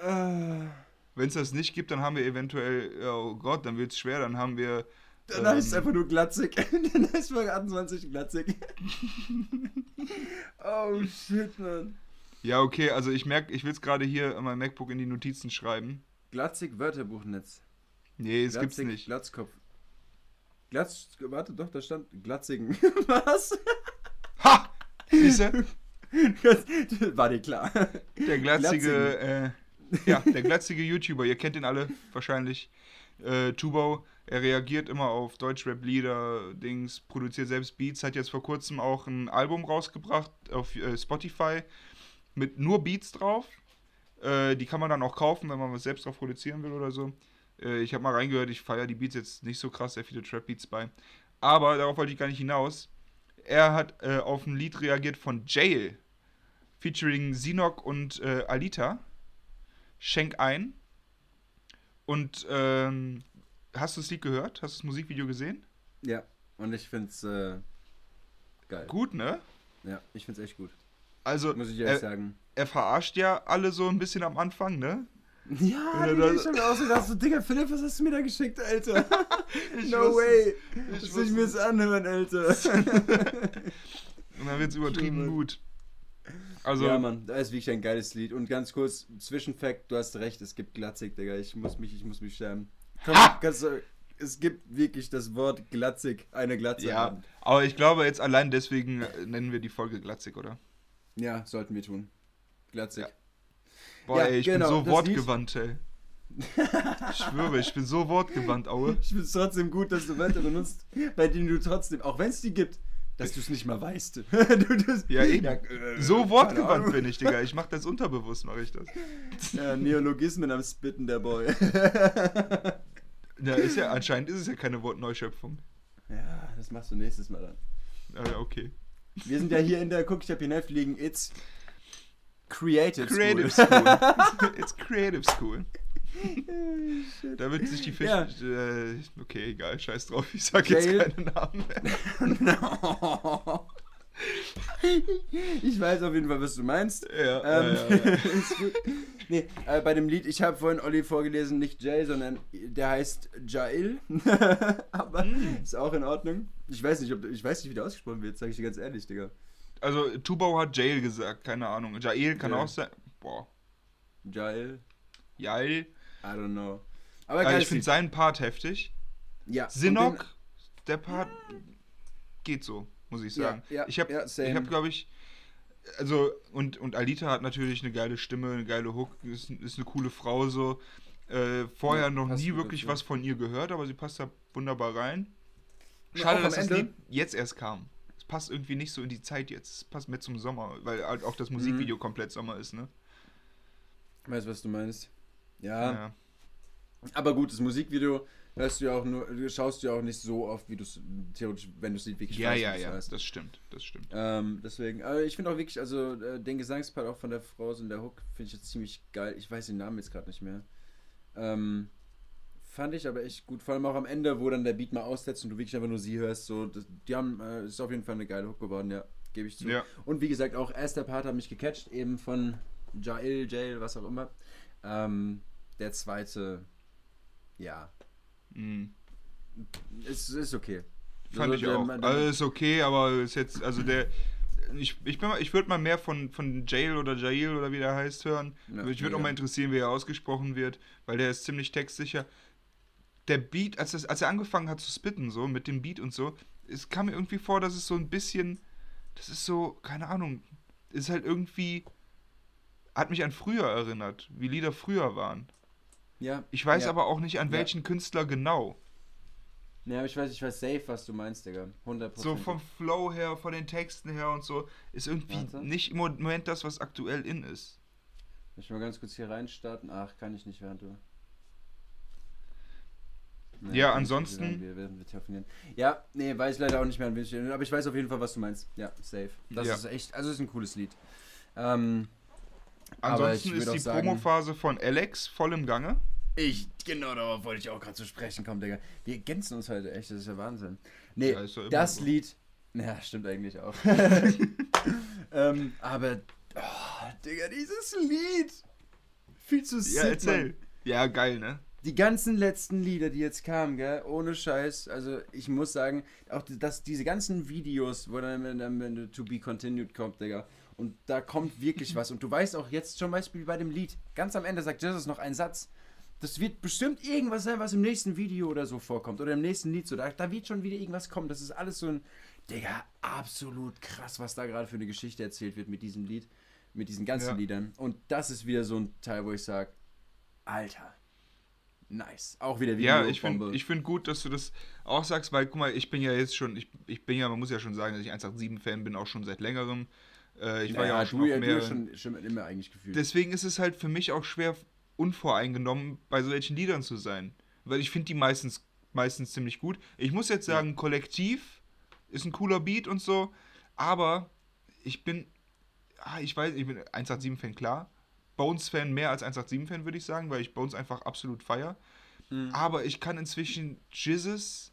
Wenn es das nicht gibt, dann haben wir eventuell, oh Gott, dann wird es schwer. Dann haben wir. Dann heißt es ähm, einfach nur glatzig. Dann heißt Folge 28 glatzig. oh shit, man. Ja, okay, also ich merke, ich will es gerade hier an meinem MacBook in die Notizen schreiben. Glatzig Wörterbuchnetz. Nee, es gibt's Glatzig, nicht. Glatzkopf. Glatz. Warte doch, da stand Glatzigen. Was? Ha! Siehste? War dir klar. Der glatzige, äh, ja, der glatzige YouTuber, ihr kennt ihn alle wahrscheinlich. Äh, Tubo, er reagiert immer auf Deutschrap-Lieder, Dings, produziert selbst Beats, hat jetzt vor kurzem auch ein Album rausgebracht auf äh, Spotify mit nur Beats drauf. Äh, die kann man dann auch kaufen, wenn man was selbst drauf produzieren will oder so. Äh, ich habe mal reingehört, ich feiere die Beats jetzt nicht so krass, sehr viele Trap-Beats bei. Aber darauf wollte ich gar nicht hinaus. Er hat äh, auf ein Lied reagiert von Jail, featuring Sinok und äh, Alita. Schenk ein. Und ähm, hast du das Lied gehört? Hast du das Musikvideo gesehen? Ja, und ich find's äh, geil. Gut, ne? Ja, ich find's echt gut. Also, Muss ich ehrlich er, sagen. er verarscht ja alle so ein bisschen am Anfang, ne? Ja, Ja, das- ich hab mir auch so gedacht, so, Digga, Philipp, was hast du mir da geschickt, Alter? No way. Ich Das will ich mir jetzt anhören, Alter. Und dann wird's übertrieben gut. Also, ja, Mann, da ist wirklich ein geiles Lied. Und ganz kurz, Zwischenfact, du hast recht, es gibt Glatzig, Digga. Ich muss mich, ich muss mich schämen. Komm, kannst du, es gibt wirklich das Wort Glatzig, eine Glatze ja. haben. Aber ich glaube, jetzt allein deswegen äh, nennen wir die Folge glatzig, oder? Ja, sollten wir tun. Glatzig. Ja. Boah, Ja, ey, ich genau, bin so das wortgewandt, ey. Ich schwöre, ich bin so wortgewandt, Aue. Ich finde es trotzdem gut, dass du Wörter benutzt, bei denen du trotzdem, auch wenn es die gibt, dass du es nicht mal weißt. du, das, Ja, eben. äh, So wortgewandt bin ich, Digga. Ich mach das unterbewusst, mache ich das. Ja, Neologismen am Spitten, der Boy. Ja, ist ja, anscheinend ist es ja keine Wortneuschöpfung. ja, das machst du nächstes Mal dann. Ah, ja, okay. Wir sind ja hier in der Guck, ich hab hier Heft liegen, it's Creative, Creative School. School. It's Creative School. Da wird sich die Fisch... Ja. Äh, okay, egal, scheiß drauf. Ich sag Jail. jetzt keine Namen mehr. ich weiß auf jeden Fall, was du meinst. Ja, Ähm, ja, ja. ist gut. nee, äh, bei dem Lied, ich habe vorhin Olli vorgelesen, nicht Jay, sondern der heißt Jail. Aber Mm. ist auch in Ordnung. Ich weiß nicht, ob, ich weiß nicht, wie der ausgesprochen wird, sage ich dir ganz ehrlich, Digga. Also, Tubau hat Jail gesagt, keine Ahnung. Jail kann Ja. auch sein. Boah. Jail, Jail. I don't know. Aber geiles ich finde seinen Part heftig. ja, Sinok, den- der Part geht so, muss ich Ja, sagen. ja, ich habe, ja, ich habe, glaube ich, also und und Alita hat natürlich eine geile Stimme, eine geile Hook, ist, ist eine coole Frau so. Äh, vorher Ja, noch nie wirklich was von ihr gehört, aber sie passt da wunderbar rein. Schade, dass das Lied jetzt erst kam. Es passt irgendwie nicht so in die Zeit jetzt. Es passt mehr zum Sommer, weil halt auch das Musikvideo Mhm. komplett Sommer ist, ne? Weißt du, was du meinst? Ja, Ja. aber gut, das Musikvideo hörst du ja auch nur, schaust du ja auch nicht so oft, wie du es theoretisch, wenn du es nicht wirklich Ja, weißt, ja, ja, heißt. das stimmt, das stimmt. Ähm, deswegen, aber ich finde auch wirklich, also äh, den Gesangspart auch von der Frau so in der Hook finde ich jetzt ziemlich geil. Ich weiß den Namen jetzt gerade nicht mehr. Ähm, fand ich aber echt gut, vor allem auch am Ende, wo dann der Beat mal aussetzt und du wirklich einfach nur sie hörst. So, das, die haben, äh, ist auf jeden Fall eine geile Hook geworden, ja, gebe ich zu. Ja. Und wie gesagt, auch erster Part hat mich gecatcht, eben von Jail, Jail, was auch immer. Ähm, der zweite, ja, Mhm. ist, ist okay. Fand Also ich der- auch. der- Also ist okay, aber ist jetzt, also der. Ich, ich, bin ich würde mal mehr von, von Jail oder Jail oder wie der heißt hören. Ja, ich würde auch mal interessieren, wie er ausgesprochen wird, weil der ist ziemlich textsicher. Der Beat, als, das, als er angefangen hat zu spitten, so mit dem Beat und so, es kam mir irgendwie vor, dass es so ein bisschen, das ist so, keine Ahnung, ist halt irgendwie, hat mich an früher erinnert, wie Lieder früher waren. Ja, Ich weiß ja. aber auch nicht, an Ja. welchen Künstler genau. Ja, aber ich weiß, ich weiß safe, was du meinst, Digga. 100%. So vom Flow her, von den Texten her und so, ist irgendwie Warte. nicht im Moment das, was aktuell in ist. Soll ich mal ganz kurz hier reinstarten? Ach, kann ich nicht, während du. Nee, Ja, ansonsten- Wir, wir telefonieren. Ja, nee, weiß ich leider auch nicht mehr, an wen ich. Aber ich weiß auf jeden Fall, was du meinst. Ja, safe. Das Ja. ist echt, also ist ein cooles Lied. Ähm, Ansonsten ist die sagen- Promophase von Alex voll im Gange. ich, genau darauf wollte ich auch gerade zu sprechen kommen, Digga. Wir ergänzen uns heute echt, das ist ja Wahnsinn. Nee, Ja, ja das so. Lied. Ja, stimmt eigentlich auch. ähm, aber, oh, Digga, dieses Lied. Viel zu Ja, erzäll. Mann. Ja, geil, ne? Die ganzen letzten Lieder, die jetzt kamen, gell, ohne Scheiß, also ich muss sagen, auch dass diese ganzen Videos, wo dann, wenn du To Be Continued kommt, Digga, und da kommt wirklich was. Und du weißt auch jetzt zum Beispiel bei dem Lied, ganz am Ende sagt Jesus noch einen Satz. Das wird bestimmt irgendwas sein, was im nächsten Video oder so vorkommt. Oder im nächsten Lied so. Da, da wird schon wieder irgendwas kommen. Das ist alles so ein. Digga, absolut krass, was da gerade für eine Geschichte erzählt wird mit diesem Lied. Mit diesen ganzen Ja. Liedern. Und das ist wieder so ein Teil, wo ich sage: Alter, nice. Auch wieder Ja, Video- ich finde ich find gut, dass du das auch sagst, weil, guck mal, ich bin ja jetzt schon, ich, ich bin ja, man muss ja schon sagen, dass ich 187-Fan bin, auch schon seit längerem. Äh, ich naja, war ja auch schon, du, du mehr, schon, schon immer eigentlich gefühlt. Deswegen ist es halt für mich auch schwer, unvoreingenommen bei solchen Liedern zu sein. Weil ich finde die meistens, meistens ziemlich gut. Ich muss jetzt sagen, Kollektiv ist ein cooler Beat und so, aber ich bin, ah, ich weiß, ich bin 187-Fan, klar. Bones-Fan mehr als 187-Fan, würde ich sagen, weil ich Bones einfach absolut feier. Mhm. Aber ich kann inzwischen Jizzes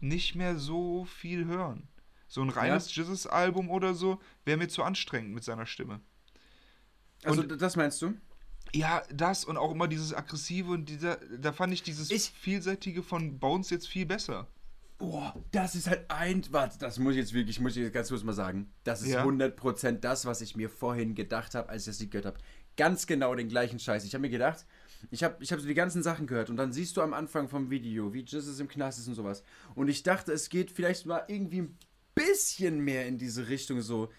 nicht mehr so viel hören. So ein reines Jizzes-Album oder so wäre mir zu anstrengend mit seiner Stimme. also, und- das meinst du? Ja, das und auch immer dieses Aggressive und dieser, da fand ich dieses Ich- Vielseitige von Bones jetzt viel besser. Boah, das ist halt ein. Warte, das muss ich jetzt wirklich, muss ich jetzt ganz kurz mal sagen. Das ist Ja. 100% das, was ich mir vorhin gedacht habe, als ich das Lied gehört habe. Ganz genau den gleichen Scheiß. Ich habe mir gedacht, ich habe ich hab so die ganzen Sachen gehört und dann siehst du am Anfang vom Video, wie Jesus im Knast ist und sowas. Und ich dachte, es geht vielleicht mal irgendwie ein bisschen mehr in diese Richtung so.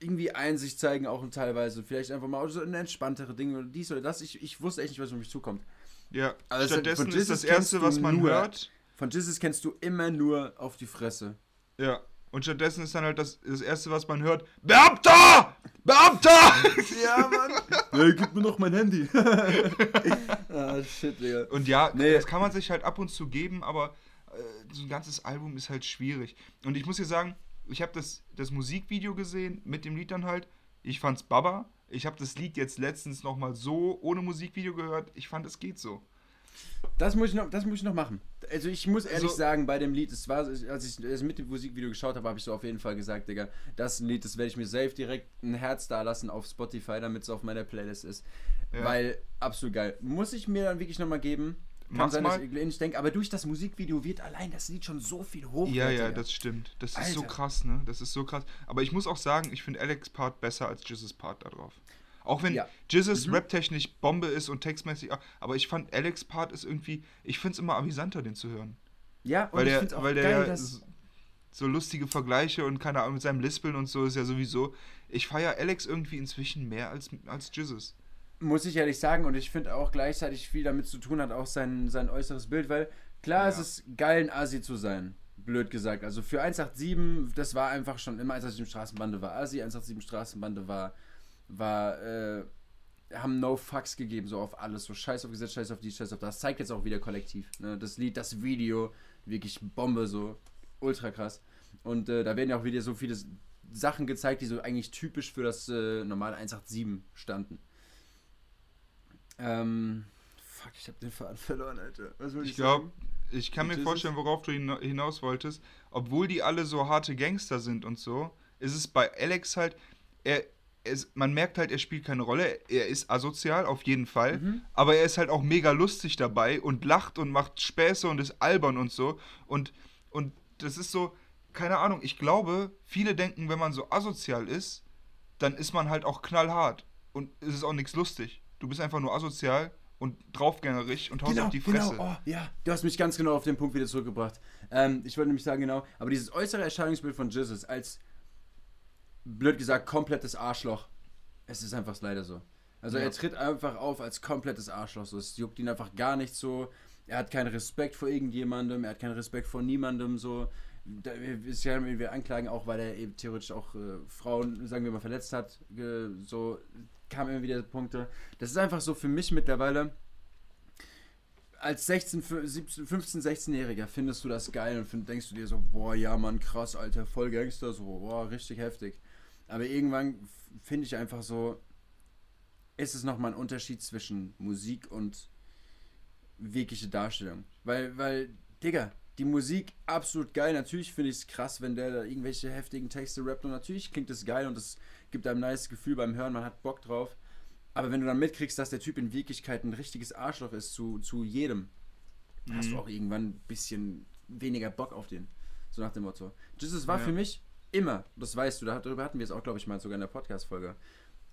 Irgendwie Einsicht zeigen auch teilweise. Vielleicht einfach mal so ein entspanntere Ding oder dies oder das. Ich, ich wusste echt nicht, was auf mich zukommt. Ja, es- stattdessen ist das Erste, was man nur- hört, Von Jesus kennst du immer nur auf die Fresse. ja, und stattdessen ist dann halt das, das Erste, was man hört, Beamter! Beamter! Ja, Mann. hey, gib mir noch mein Handy. ah, shit, Digga. Und ja, Nee. das kann man sich halt ab und zu geben, aber so ein ganzes Album ist halt schwierig. Und ich muss dir sagen, ich habe das, das Musikvideo gesehen, mit dem Lied dann halt. Ich fand's Baba. Ich habe das Lied jetzt letztens nochmal so ohne Musikvideo gehört. Ich fand, es geht so. Das muss, ich noch, das muss ich noch machen. Also ich muss ehrlich So- sagen, bei dem Lied, es war, als ich es mit dem Musikvideo geschaut habe, habe ich so auf jeden Fall gesagt, Digga, das ist ein Lied, das werde ich mir safe direkt ein Herz da lassen auf Spotify, damit es auf meiner Playlist ist. Ja. Weil, absolut geil. Muss ich mir dann wirklich nochmal geben. Kann sein, dass ich ähnlich denke, aber durch das Musikvideo wird allein das Lied schon so viel hochwertiger. Ja, ja, das stimmt. Das ist so Alter. krass, ne? Das ist so krass. Aber ich muss auch sagen, ich finde Alex Part besser als Jizzes Part da drauf. Auch wenn Ja. Jizzes Mhm. Rap-technisch Bombe ist und textmäßig, auch- aber ich fand Alex Part ist irgendwie, ich finde es immer amüsanter, den zu hören. Ja, und Weil ich der, finde es auch weil der geil, dass... so- lustige Vergleiche und keine Ahnung mit seinem Lispeln und so ist ja sowieso. Ich feiere Alex irgendwie inzwischen mehr als, als Jizzes. Muss ich ehrlich sagen, und ich finde auch gleichzeitig viel damit zu tun hat, auch sein, sein äußeres Bild, weil klar Ja. ist es geil, ein Asi zu sein. Blöd gesagt. Also für 187, das war einfach schon immer 187 Straßenbande war Asi, 187 Straßenbande war, war, äh, haben no fucks gegeben, so auf alles. So scheiß auf Gesetz, scheiß auf dies, scheiß auf das. Zeigt jetzt auch wieder kollektiv. Ne? Das Lied, das Video, wirklich Bombe, so ultra krass. Und äh, da werden ja auch wieder so viele Sachen gezeigt, die so eigentlich typisch für das äh, normale 187 standen. Ähm, fuck, ich hab den Faden verloren, Alter. Was wollte Ich glaube, ich kann mir vorstellen, worauf du hina- hinaus wolltest. Obwohl die alle so harte Gangster sind und so, ist es bei Alex halt, er, es, man merkt halt, er spielt keine Rolle. Er ist asozial, auf jeden Fall. Mhm. Aber er ist halt auch mega lustig dabei und lacht und macht Späße und ist albern und so. Und, und das ist so, keine Ahnung, ich glaube, viele denken, wenn man so asozial ist, dann ist man halt auch knallhart. Und es ist auch nichts lustig. Du bist einfach nur asozial und draufgängerisch und haust Genau, auf die Fresse. genau, oh, ja, du hast mich ganz genau auf den Punkt wieder zurückgebracht. Ähm, ich wollte nämlich sagen, genau, aber dieses äußere Erscheinungsbild von Jesus als, blöd gesagt, komplettes Arschloch, es ist einfach leider so. Also Ja. er tritt einfach auf als komplettes Arschloch, so. es juckt ihn einfach gar nicht so, er hat keinen Respekt vor irgendjemandem, er hat keinen Respekt vor niemandem, so. Da ist ja, wir anklagen auch, weil er eben theoretisch auch äh, Frauen, sagen wir mal, verletzt hat, so kamen immer wieder Punkte. Das ist einfach so für mich mittlerweile, als 16, 17, 15, 16-Jähriger findest du das geil und find, denkst du dir so, boah, ja, Mann, krass, Alter, voll Gangster, so, boah, richtig heftig. Aber irgendwann finde ich einfach so, ist es nochmal ein Unterschied zwischen Musik und wirkliche Darstellung. Weil, weil, Digga, die Musik absolut geil. Natürlich finde ich es krass, wenn der da irgendwelche heftigen Texte rappt und natürlich klingt es geil und es gibt einem ein nice Gefühl beim Hören, man hat Bock drauf. Aber wenn du dann mitkriegst, dass der Typ in Wirklichkeit ein richtiges Arschloch ist zu, zu jedem, hast du auch irgendwann ein bisschen weniger Bock auf den. So nach dem Motto. Jesus war Ja. für mich immer, das weißt du, darüber hatten wir es auch, glaube ich, mal sogar in der Podcast-Folge.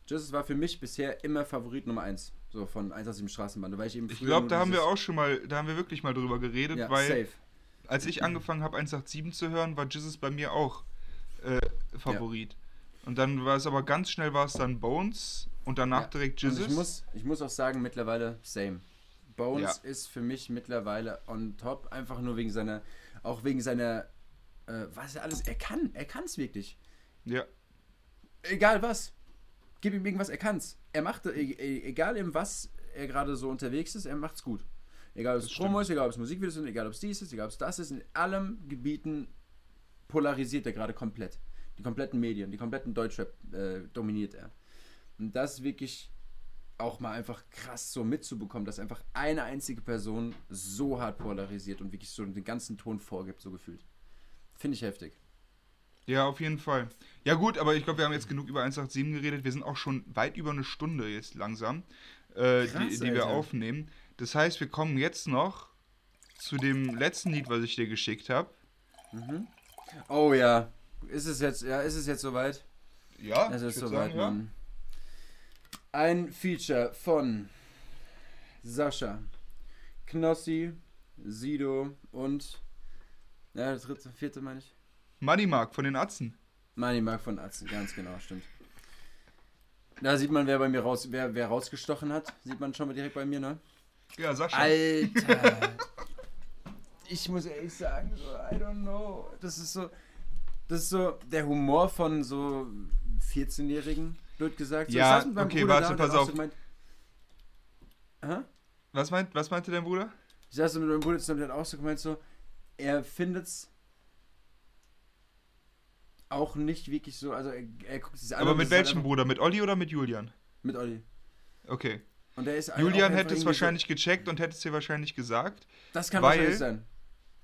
Jesus war für mich bisher immer Favorit Nummer 1. So von 1 aus dem Straßenbande, weil ich eben Ich glaube, da haben wir auch schon mal, da haben wir wirklich mal drüber geredet, ja, weil safe. als ich angefangen habe 187 zu hören, war Jesus bei mir auch äh, Favorit. Und dann war es aber ganz schnell war es dann Bones und danach Ja. direkt Jesus. ich muss, ich muss auch sagen, mittlerweile same. Bones Ja. ist für mich mittlerweile on top, einfach nur wegen seiner, auch wegen seiner, äh, was er alles, er kann, er kann es wirklich. ja. egal was. Gib ihm irgendwas, er kann's. Er macht, e- e- egal in was er gerade so unterwegs ist, er macht's gut. Egal, ob es Promo ist, egal, ob es Musikvideos sind, egal, ob es dies ist, egal, ob es das ist, in allen Gebieten polarisiert er gerade komplett. Die kompletten Medien, die kompletten Deutschrap äh, dominiert er. Und das ist wirklich auch mal einfach krass so mitzubekommen, dass einfach eine einzige Person so hart polarisiert und wirklich so den ganzen Ton vorgibt, so gefühlt. Finde ich heftig. Ja, auf jeden Fall. Ja gut, aber ich glaube, wir haben jetzt genug über 187 geredet. Wir sind auch schon weit über eine Stunde jetzt langsam, äh, Krass, die, die wir aufnehmen. Das heißt, wir kommen jetzt noch zu dem letzten Lied, was ich dir geschickt habe. Oh ja. Ist es jetzt, ja, ist es jetzt soweit? Ja, Es ist soweit, sagen, ja. Mann. Ein Feature von Sascha, Knossi, Sido und ja, der dritte, vierte meine ich. Money Mark von den Atzen. Money Mark von Atzen, ganz genau, stimmt. Da sieht man, wer bei mir raus, wer, wer rausgestochen hat. Sieht man schon mal direkt bei mir, ne? Ja, Sascha. Alter. ich muss ehrlich sagen, so, I don't know. Das ist so, das ist so der Humor von so 14-Jährigen, blöd gesagt. So, Ja, okay, Bruder warte, da pass auf. So gemeint? Was, meint, was meinte dein Bruder? Ich saß mit meinem Bruder zusammen, der hat auch so gemeint, so, er findet's auch nicht wirklich so, also er, er guckt sich an. Aber mit halt welchem einfach- Bruder? Mit Olli oder mit Julian? Mit Olli. Okay. Und der ist Julian hätte es wahrscheinlich gecheckt und hätte es dir wahrscheinlich gesagt. Das kann weil- wahrscheinlich sein.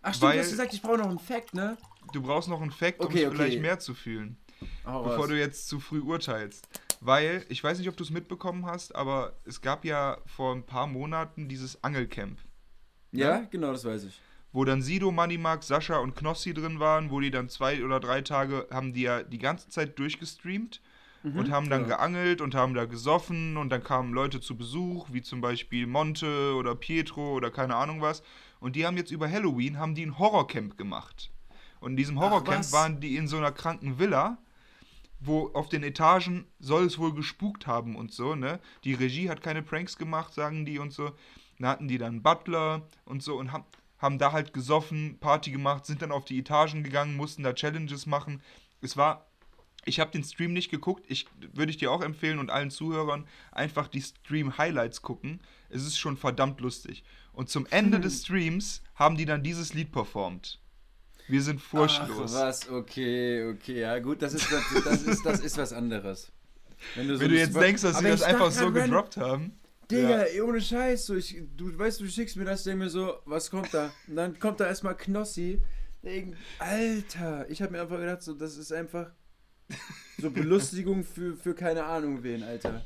Ach stimmt, du weil- hast gesagt, ich brauche noch einen Fact, ne? Du brauchst noch einen Fact, um Okay, vielleicht mehr zu fühlen. Hau bevor raus. du jetzt zu früh urteilst. Weil, ich weiß nicht, ob du es mitbekommen hast, aber es gab ja vor ein paar Monaten dieses Angelcamp, Ja, genau, das weiß ich. wo dann Sido, Moneymark, Sascha und Knossi drin waren, wo die dann zwei oder drei Tage haben die ja die ganze Zeit durchgestreamt und haben dann ja. geangelt und haben da gesoffen und dann kamen Leute zu Besuch, wie zum Beispiel Monte oder Pietro oder keine Ahnung was. Und die haben jetzt über Halloween haben die ein Horrorcamp gemacht. Und in diesem Horrorcamp was? waren die in so einer kranken Villa, wo auf den Etagen soll es wohl gespukt haben und so, ne? Die Regie hat keine Pranks gemacht, sagen die und so. Da hatten die dann Butler und so und haben, haben da halt gesoffen, Party gemacht, sind dann auf die Etagen gegangen, mussten da Challenges machen. Es war ich habe den Stream nicht geguckt. Ich würde ich dir auch empfehlen und allen Zuhörern einfach die Stream Highlights gucken. Es ist schon verdammt lustig. Und zum Ende des Streams haben die dann dieses Lied performt. Wir sind furchtlos. Ach, was, okay, okay, ja gut, das ist, das, das ist, das ist was anderes. Wenn, so Wenn du jetzt denkst, dass sie das einfach so gedroppt haben. Digga, Ja. ohne Scheiß, so, ich, du weißt, du schickst mir das, denk mir so, was kommt da? Und dann kommt da erstmal Knossi. der irgend- Alter, ich habe mir einfach gedacht, so, das ist einfach so Belustigung für, für keine Ahnung wen, Alter.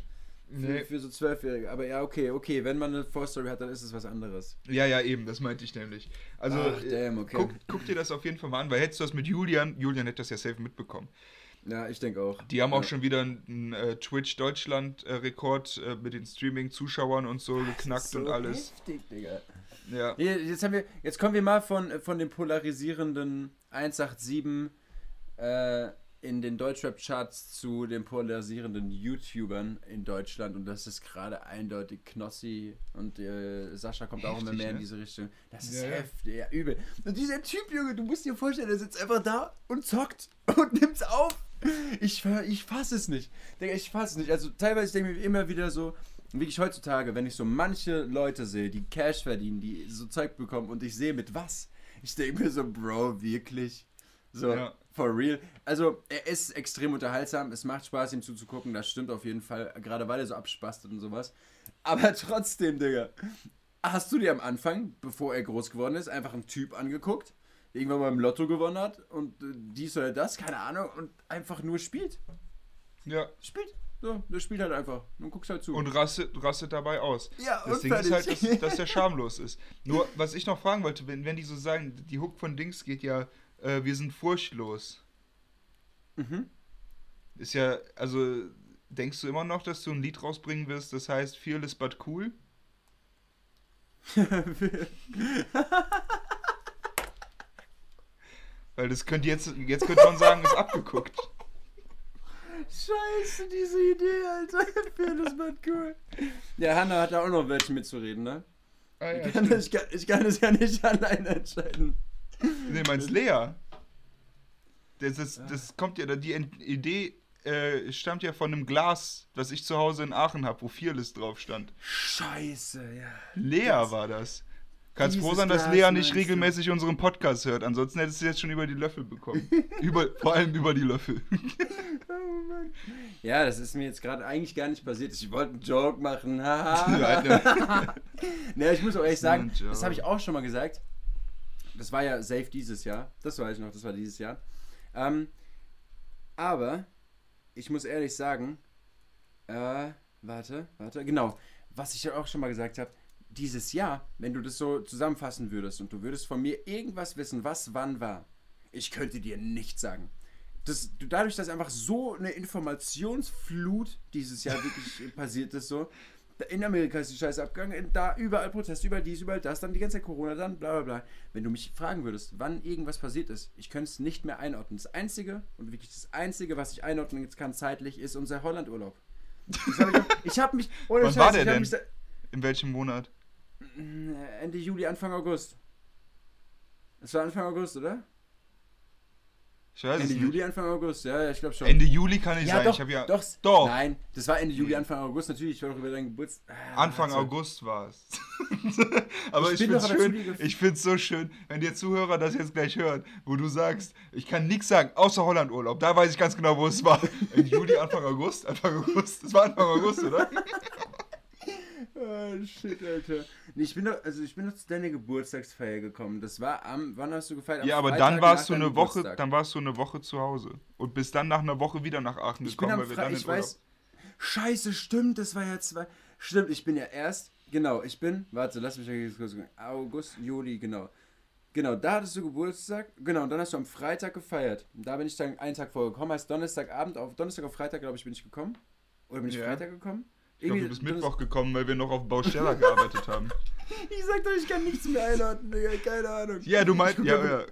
Für, Nee. für so Zwölfjährige. Aber ja, okay, okay, wenn man eine Vorstory hat, dann ist es was anderes. Ja, ja, eben, das meinte ich nämlich. Also, Ach, äh, damn, okay. guck, guck dir das auf jeden Fall mal an, weil hättest du das mit Julian, Julian hätte das ja safe mitbekommen. Ja, ich denke auch. Die haben auch ja. schon wieder einen äh, Twitch-Deutschland-Rekord äh, mit den Streaming-Zuschauern und so geknackt so und alles. Heftig, Digga. Ja. Jetzt, haben wir, jetzt kommen wir mal von, von den polarisierenden 187 äh, in den Deutschrap-Charts zu den polarisierenden YouTubern in Deutschland und das ist gerade eindeutig Knossi und äh, Sascha kommt auch immer Heftig, mehr in ne? diese Richtung. Das ist Ja, heftig, ja, übel. Und dieser Typ, Junge, du musst dir vorstellen, der sitzt einfach da und zockt und nimmt's auf. Ich, ich fass es nicht. Digga, ich fass es nicht. Also teilweise denke ich mir immer wieder so, wirklich heutzutage, wenn ich so manche Leute sehe, die Cash verdienen, die so Zeug bekommen und ich sehe mit was, ich denke mir so, Bro, wirklich? So, Ja. For real. Also, er ist extrem unterhaltsam, es macht Spaß, ihm zuzugucken, das stimmt auf jeden Fall, gerade weil er so abspastet und sowas. Aber trotzdem, Digga, hast du dir am Anfang, bevor er groß geworden ist, einfach einen Typ angeguckt, irgendwann mal im Lotto gewonnen hat und äh, dies oder das, keine Ahnung, und einfach nur spielt? ja. Spielt. So, der spielt halt einfach. Und guckst halt zu. Und rastet, rastet dabei aus. ja, Das und Ding ist halt, dass, dass der schamlos ist. Nur, was ich noch fragen wollte, wenn, wenn die so sagen, die Hook von Dings geht ja, äh, wir sind furchtlos. mhm. Ist ja, also, denkst du immer noch, dass du ein Lied rausbringen wirst, das heißt Fearless but cool? Weil das könnte jetzt, jetzt könnte man sagen, ist abgeguckt. Scheiße, diese Idee, Alter. Das wird cool. Ja, Hanna hat da auch noch welche mitzureden, ne? Ah, ich, kann, ich, kann, ich kann es ja nicht alleine entscheiden. Nee, meinst Lea? Das, ist, das kommt ja, die Idee äh, stammt ja von einem Glas, das ich zu Hause in Aachen habe, wo Fearless drauf stand. Scheiße, ja. Lea Das- war das. Kannst froh sein, dass Lea nicht du? regelmäßig unseren Podcast hört. Ansonsten hättest du jetzt schon über die Löffel bekommen. über, vor allem über die Löffel. Ja, das ist mir jetzt gerade eigentlich gar nicht passiert. Ich wollte einen Joke machen. ne, ich muss auch ehrlich sagen, das habe ich auch schon mal gesagt. Das war ja safe dieses Jahr. Das weiß ich noch, das war dieses Jahr. Ähm, aber ich muss ehrlich sagen, äh, warte, warte, genau, was ich ja auch schon mal gesagt habe, dieses Jahr, wenn du das so zusammenfassen würdest und du würdest von mir irgendwas wissen, was wann war, ich könnte dir nichts sagen. Das, du- dadurch, dass einfach so eine Informationsflut dieses Jahr wirklich passiert ist, so. In Amerika ist die Scheiße abgegangen, da überall Protest, überall dies, überall das, dann die ganze Zeit Corona, dann bla bla bla. Wenn du mich fragen würdest, wann irgendwas passiert ist, ich könnte es nicht mehr einordnen. Das Einzige und wirklich das Einzige, was ich einordnen kann zeitlich, ist unser Hollandurlaub. Ich, habe mich. Ohne Wann war Scheiß, der ich hab denn? Da, In welchem Monat? äh, Ende Juli, Anfang August. Es war Anfang August, oder? Ich weiß Ende nicht. Juli, Anfang August, ja, ich glaube schon. Ende Juli kann ich ja, sein. doch, ich habe ja doch, doch. Nein, das war Ende Juli, Anfang August, natürlich. Ich war doch über deinen Geburtstag. Ah, Anfang also, August war es. aber Ich ich, finde es schön, dir so schön, wenn der Zuhörer das jetzt gleich hört, wo du sagst, ich kann nichts sagen, außer Hollandurlaub. Da weiß ich ganz genau, wo es war. Im Juli, Anfang August? Anfang August? Das war Anfang August, oder? Ah, shit, Alter. Nee, ich bin doch, also ich bin doch zu deiner Geburtstagsfeier gekommen. Das war am, wann hast du gefeiert? Am ja, aber Freitag dann warst du eine Woche, Geburtstag. dann warst du eine Woche zu Hause. Und bist dann nach einer Woche wieder nach Aachen Ich bin gekommen, am weil wir dann in ich Urlaub. weiß. Scheiße, stimmt, das war ja zwei. Stimmt, ich bin ja erst, genau, ich bin, warte, lass mich mal kurz gucken. August, Juli, genau. Genau, da hattest du Geburtstag, genau, und dann hast du am Freitag gefeiert. Und da bin ich dann einen Tag vorher gekommen, heißt Donnerstagabend, auf Donnerstag auf Freitag, glaube ich, bin ich gekommen. Oder bin ich Ja. Freitag gekommen? Ich glaube, du bist Mittwoch gekommen, weil wir noch auf Baustella gearbeitet haben. Ich sag doch, ich kann nichts mehr einordnen, Digga, keine Ahnung. Ja, du meinst, ja, ja.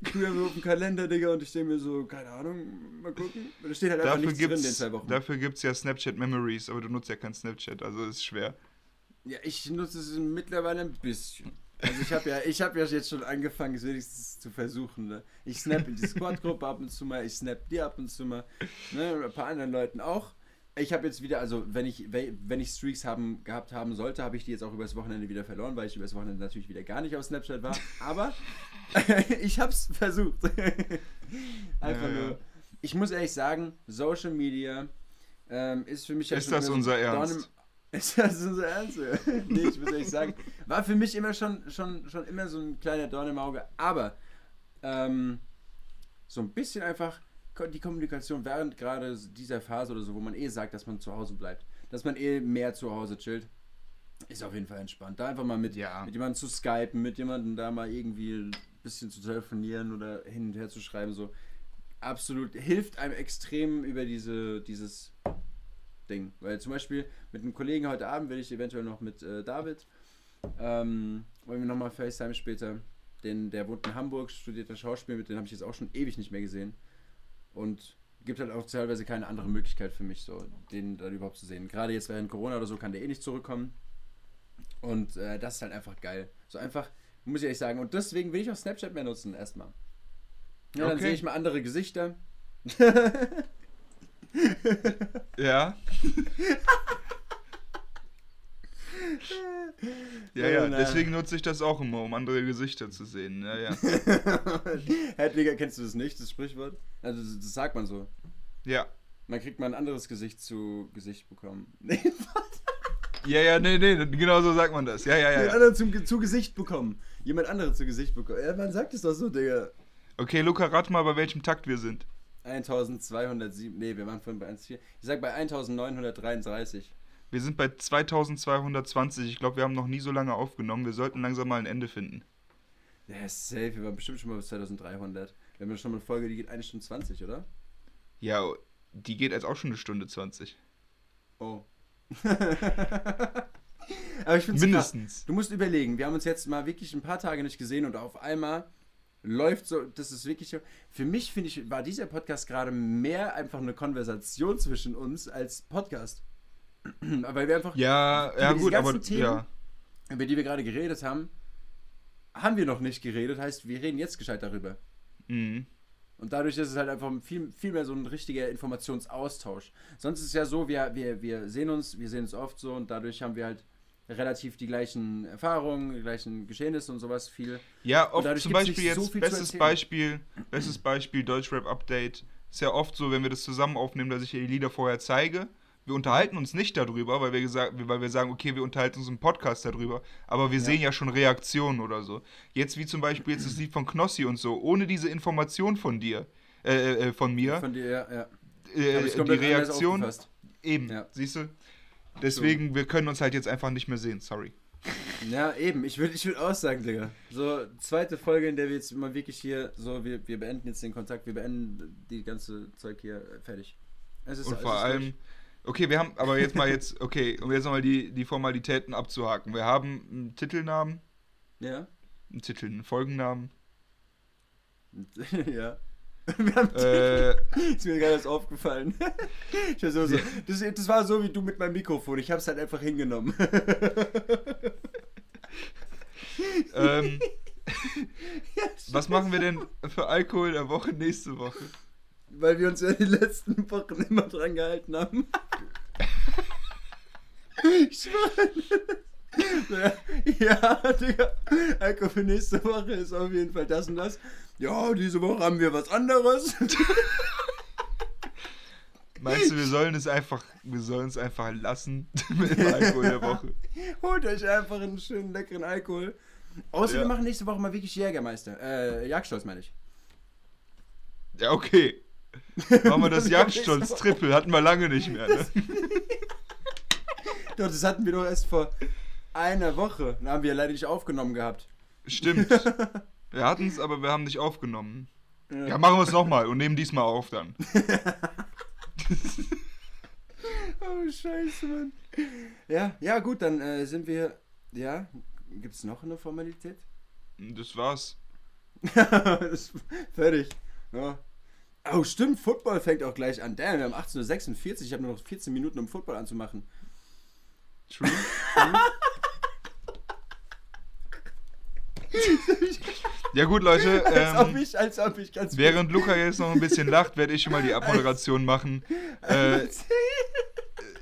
Ich gucke so auf den Kalender, Digga, und ich denke mir so, keine Ahnung, mal gucken. Da steht halt einfach Dafür nichts drin in zwei Wochen. dafür gibt's ja Snapchat Memories, aber du nutzt ja kein Snapchat, also ist schwer. Ja, ich nutze es mittlerweile ein bisschen. Also ich habe ja, ich habe ja jetzt schon angefangen, es wenigstens zu versuchen. Ne? Ich snap in die Squad-Gruppe ab und zu mal, ich snap dir ab und zu mal, ne? und ein paar anderen Leuten auch. Ich habe jetzt wieder, also wenn ich, wenn ich Streaks haben, gehabt haben sollte, habe ich die jetzt auch übers Wochenende wieder verloren, weil ich übers Wochenende natürlich wieder gar nicht auf Snapchat war. Aber ich habe es versucht. Einfach Ja, ja. nur. Ich muss ehrlich sagen, Social Media ähm, ist für mich ja Ist das unser Dorn Ernst? im- ist das unser Ernst? nee, ich muss ehrlich sagen, war für mich immer schon, schon, schon immer so ein kleiner Dorn im Auge. Aber ähm, so ein bisschen einfach die Kommunikation während gerade dieser Phase oder so, wo man eh sagt, dass man zu Hause bleibt, dass man eh mehr zu Hause chillt, ist auf jeden Fall entspannt. Da einfach mal mit, Ja. mit jemandem zu skypen, mit jemandem da mal irgendwie ein bisschen zu telefonieren oder hin und her zu schreiben, so absolut hilft einem extrem über diese, dieses Ding. Weil zum Beispiel mit einem Kollegen heute Abend werde ich eventuell noch mit äh, David, ähm, wollen wir nochmal FaceTime später. Den, der wohnt in Hamburg, studiert das Schauspiel, mit dem habe ich jetzt auch schon ewig nicht mehr gesehen. Und gibt halt auch teilweise keine andere Möglichkeit für mich, so den dann überhaupt zu sehen. Gerade jetzt während Corona oder so kann der eh nicht zurückkommen. Und äh, das ist halt einfach geil. So einfach, muss ich ehrlich sagen. Und deswegen will ich auch Snapchat mehr nutzen, erstmal. Ja, dann Okay. sehe ich mal andere Gesichter. Ja. ja, Oh, ja, deswegen nutze ich das auch immer, um andere Gesichter zu sehen. Ja, ja. Hä, Digga, kennst du das nicht, das Sprichwort? Also, das, sagt man so. Ja. Man kriegt mal ein anderes Gesicht zu Gesicht bekommen. Nee, Ja, ja, nee, nee, genau so sagt man das. Ja, ja, ja. jemand anderen zum, zu Gesicht bekommen. Jemand anderes zu Gesicht bekommen. Ja, man sagt es doch so, Digga. Okay, Luca, rat mal, bei welchem Takt wir sind. 1207, nee, wir waren vorhin bei 1,4. Ich sag bei 1933. Wir sind bei 2220. Ich glaube, wir haben noch nie so lange aufgenommen. Wir sollten langsam mal ein Ende finden. Ja, safe, wir waren bestimmt schon mal bis 2300. Wir haben ja schon mal eine Folge, die geht 1 Stunde 20, oder? Ja, die geht jetzt auch schon eine Stunde 20. Oh. Aber ich finde Mindestens. Du musst überlegen, wir haben uns jetzt mal wirklich ein paar Tage nicht gesehen und auf einmal läuft so, das ist wirklich. Für mich, finde ich, war dieser Podcast gerade mehr einfach eine Konversation zwischen uns als Podcast. Weil wir einfach, Ja, ja, gut, aber Themen? ja. über die wir gerade geredet haben, haben wir noch nicht geredet. Heißt, wir reden jetzt gescheit darüber. Mhm. Und dadurch ist es halt einfach viel, viel mehr so ein richtiger Informationsaustausch. Sonst ist es ja so, wir, wir, wir sehen uns, wir sehen uns oft so und dadurch haben wir halt relativ die gleichen Erfahrungen, die gleichen Geschehnisse und sowas viel. Ja, oft zum Beispiel so jetzt, viel zu bestes. Beispiel, bestes Beispiel Deutschrap Update. Ist ja oft so, wenn wir das zusammen aufnehmen, dass ich dir die Lieder vorher zeige. Wir unterhalten uns nicht darüber, weil wir, gesagt, weil wir sagen, okay, wir unterhalten uns im Podcast darüber, aber wir Ja. sehen ja schon Reaktionen oder so. Jetzt wie zum Beispiel jetzt das Lied von Knossi und so, ohne diese Information von dir, äh, äh, von mir, Von dir, ja, ja. äh, die Reaktion, eben, Ja. siehst du? Deswegen, wir können uns halt jetzt einfach nicht mehr sehen, sorry. Ja, eben. Ich würde ich würd auch sagen, Digga. So, zweite Folge, in der wir jetzt mal wirklich hier, so, wir, wir beenden jetzt den Kontakt, wir beenden die ganze Zeug hier äh, fertig. Es ist, Und vor allem, durch. Okay, wir haben, aber jetzt mal jetzt, okay, um jetzt nochmal die, die Formalitäten abzuhaken. Wir haben einen Titelnamen, Ja? einen Titel, einen Folgennamen. ja. Wir haben Äh, ist mir gerade erst aufgefallen. War so, das, das war so wie du mit meinem Mikrofon. Ich hab's halt einfach hingenommen. ähm, was machen wir denn für Alkohol der Woche nächste Woche? Weil wir uns ja die letzten Wochen immer dran gehalten haben. Ich schwöre. Ja, Digga. Alkohol für nächste Woche ist auf jeden Fall das und das. Ja, diese Woche haben wir was anderes. Meinst du, wir sollen es einfach, wir sollen es einfach lassen mit dem Alkohol der Woche? Holt euch einfach einen schönen leckeren Alkohol. Außer Ja. wir machen nächste Woche mal wirklich Jägermeister. Äh, Jagdstolz meine ich. Ja, okay. Machen wir das Jagdstolz-Triple, hatten wir lange nicht mehr, ne? Doch, das hatten wir doch erst vor einer Woche. Da haben wir leider nicht aufgenommen gehabt. Stimmt. Wir hatten es, aber wir haben nicht aufgenommen. Ja. Ja, machen wir es nochmal und nehmen diesmal auf dann. Oh, scheiße, Mann. Ja, ja, gut, dann äh, sind wir. Ja, gibt's noch eine Formalität? Das war's. das, fertig. Ja. Oh, stimmt, Football fängt auch gleich an. Damn, wir haben 18.46 Uhr. Ich habe nur noch 14 Minuten, um Football anzumachen. True. Ja gut, Leute. Als ob Ähm, ich, als ob ich ganz während Luca jetzt noch ein bisschen lacht, werde ich schon mal die Abmoderation machen. Äh,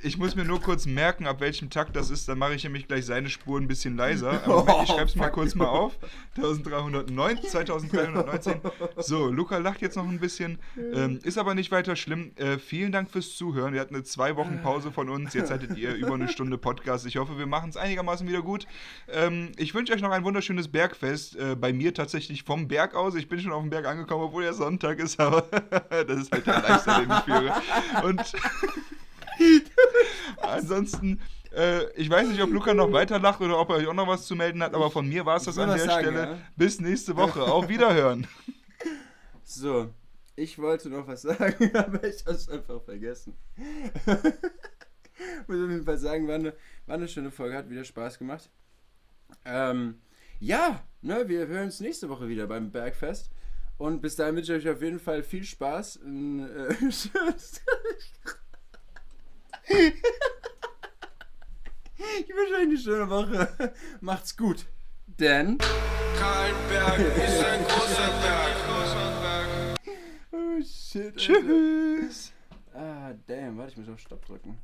ich muss mir nur kurz merken, ab welchem Takt das ist. Dann mache ich nämlich gleich seine Spuren ein bisschen leiser. Aber Moment, ich schreibe es mal kurz mal auf. 1309, 2319. So, Luca lacht jetzt noch ein bisschen. Ähm, ist aber nicht weiter schlimm. Äh, vielen Dank fürs Zuhören. Wir hatten eine zwei Wochen Pause von uns. Jetzt hattet ihr über eine Stunde Podcast. Ich hoffe, wir machen es einigermaßen wieder gut. Ähm, ich wünsche euch noch ein wunderschönes Bergfest. Äh, bei mir tatsächlich vom Berg aus. Ich bin schon auf dem Berg angekommen, obwohl ja Sonntag ist, aber das ist halt der Lifestyle, den ich führe. Und ansonsten, äh, ich weiß nicht, ob Luca noch weiter lacht oder ob er euch auch noch was zu melden hat, aber von mir war es das an der sagen, Stelle. ja. Bis nächste Woche. Auf Wiederhören. So, ich wollte noch was sagen, aber ich habe es einfach vergessen. Muss auf jeden Fall sagen, war eine, war eine schöne Folge, hat wieder Spaß gemacht. Ähm, ja, ne, wir hören uns nächste Woche wieder beim Bergfest. Und bis dahin wünsche ich euch auf jeden Fall viel Spaß. Ein, äh, ich wünsche euch eine schöne Woche. Macht's gut. Denn. Kein Berg ist ein großer Berg. Oh shit. Alter. Tschüss. Ah, damn, warte, ich muss auf Stopp drücken.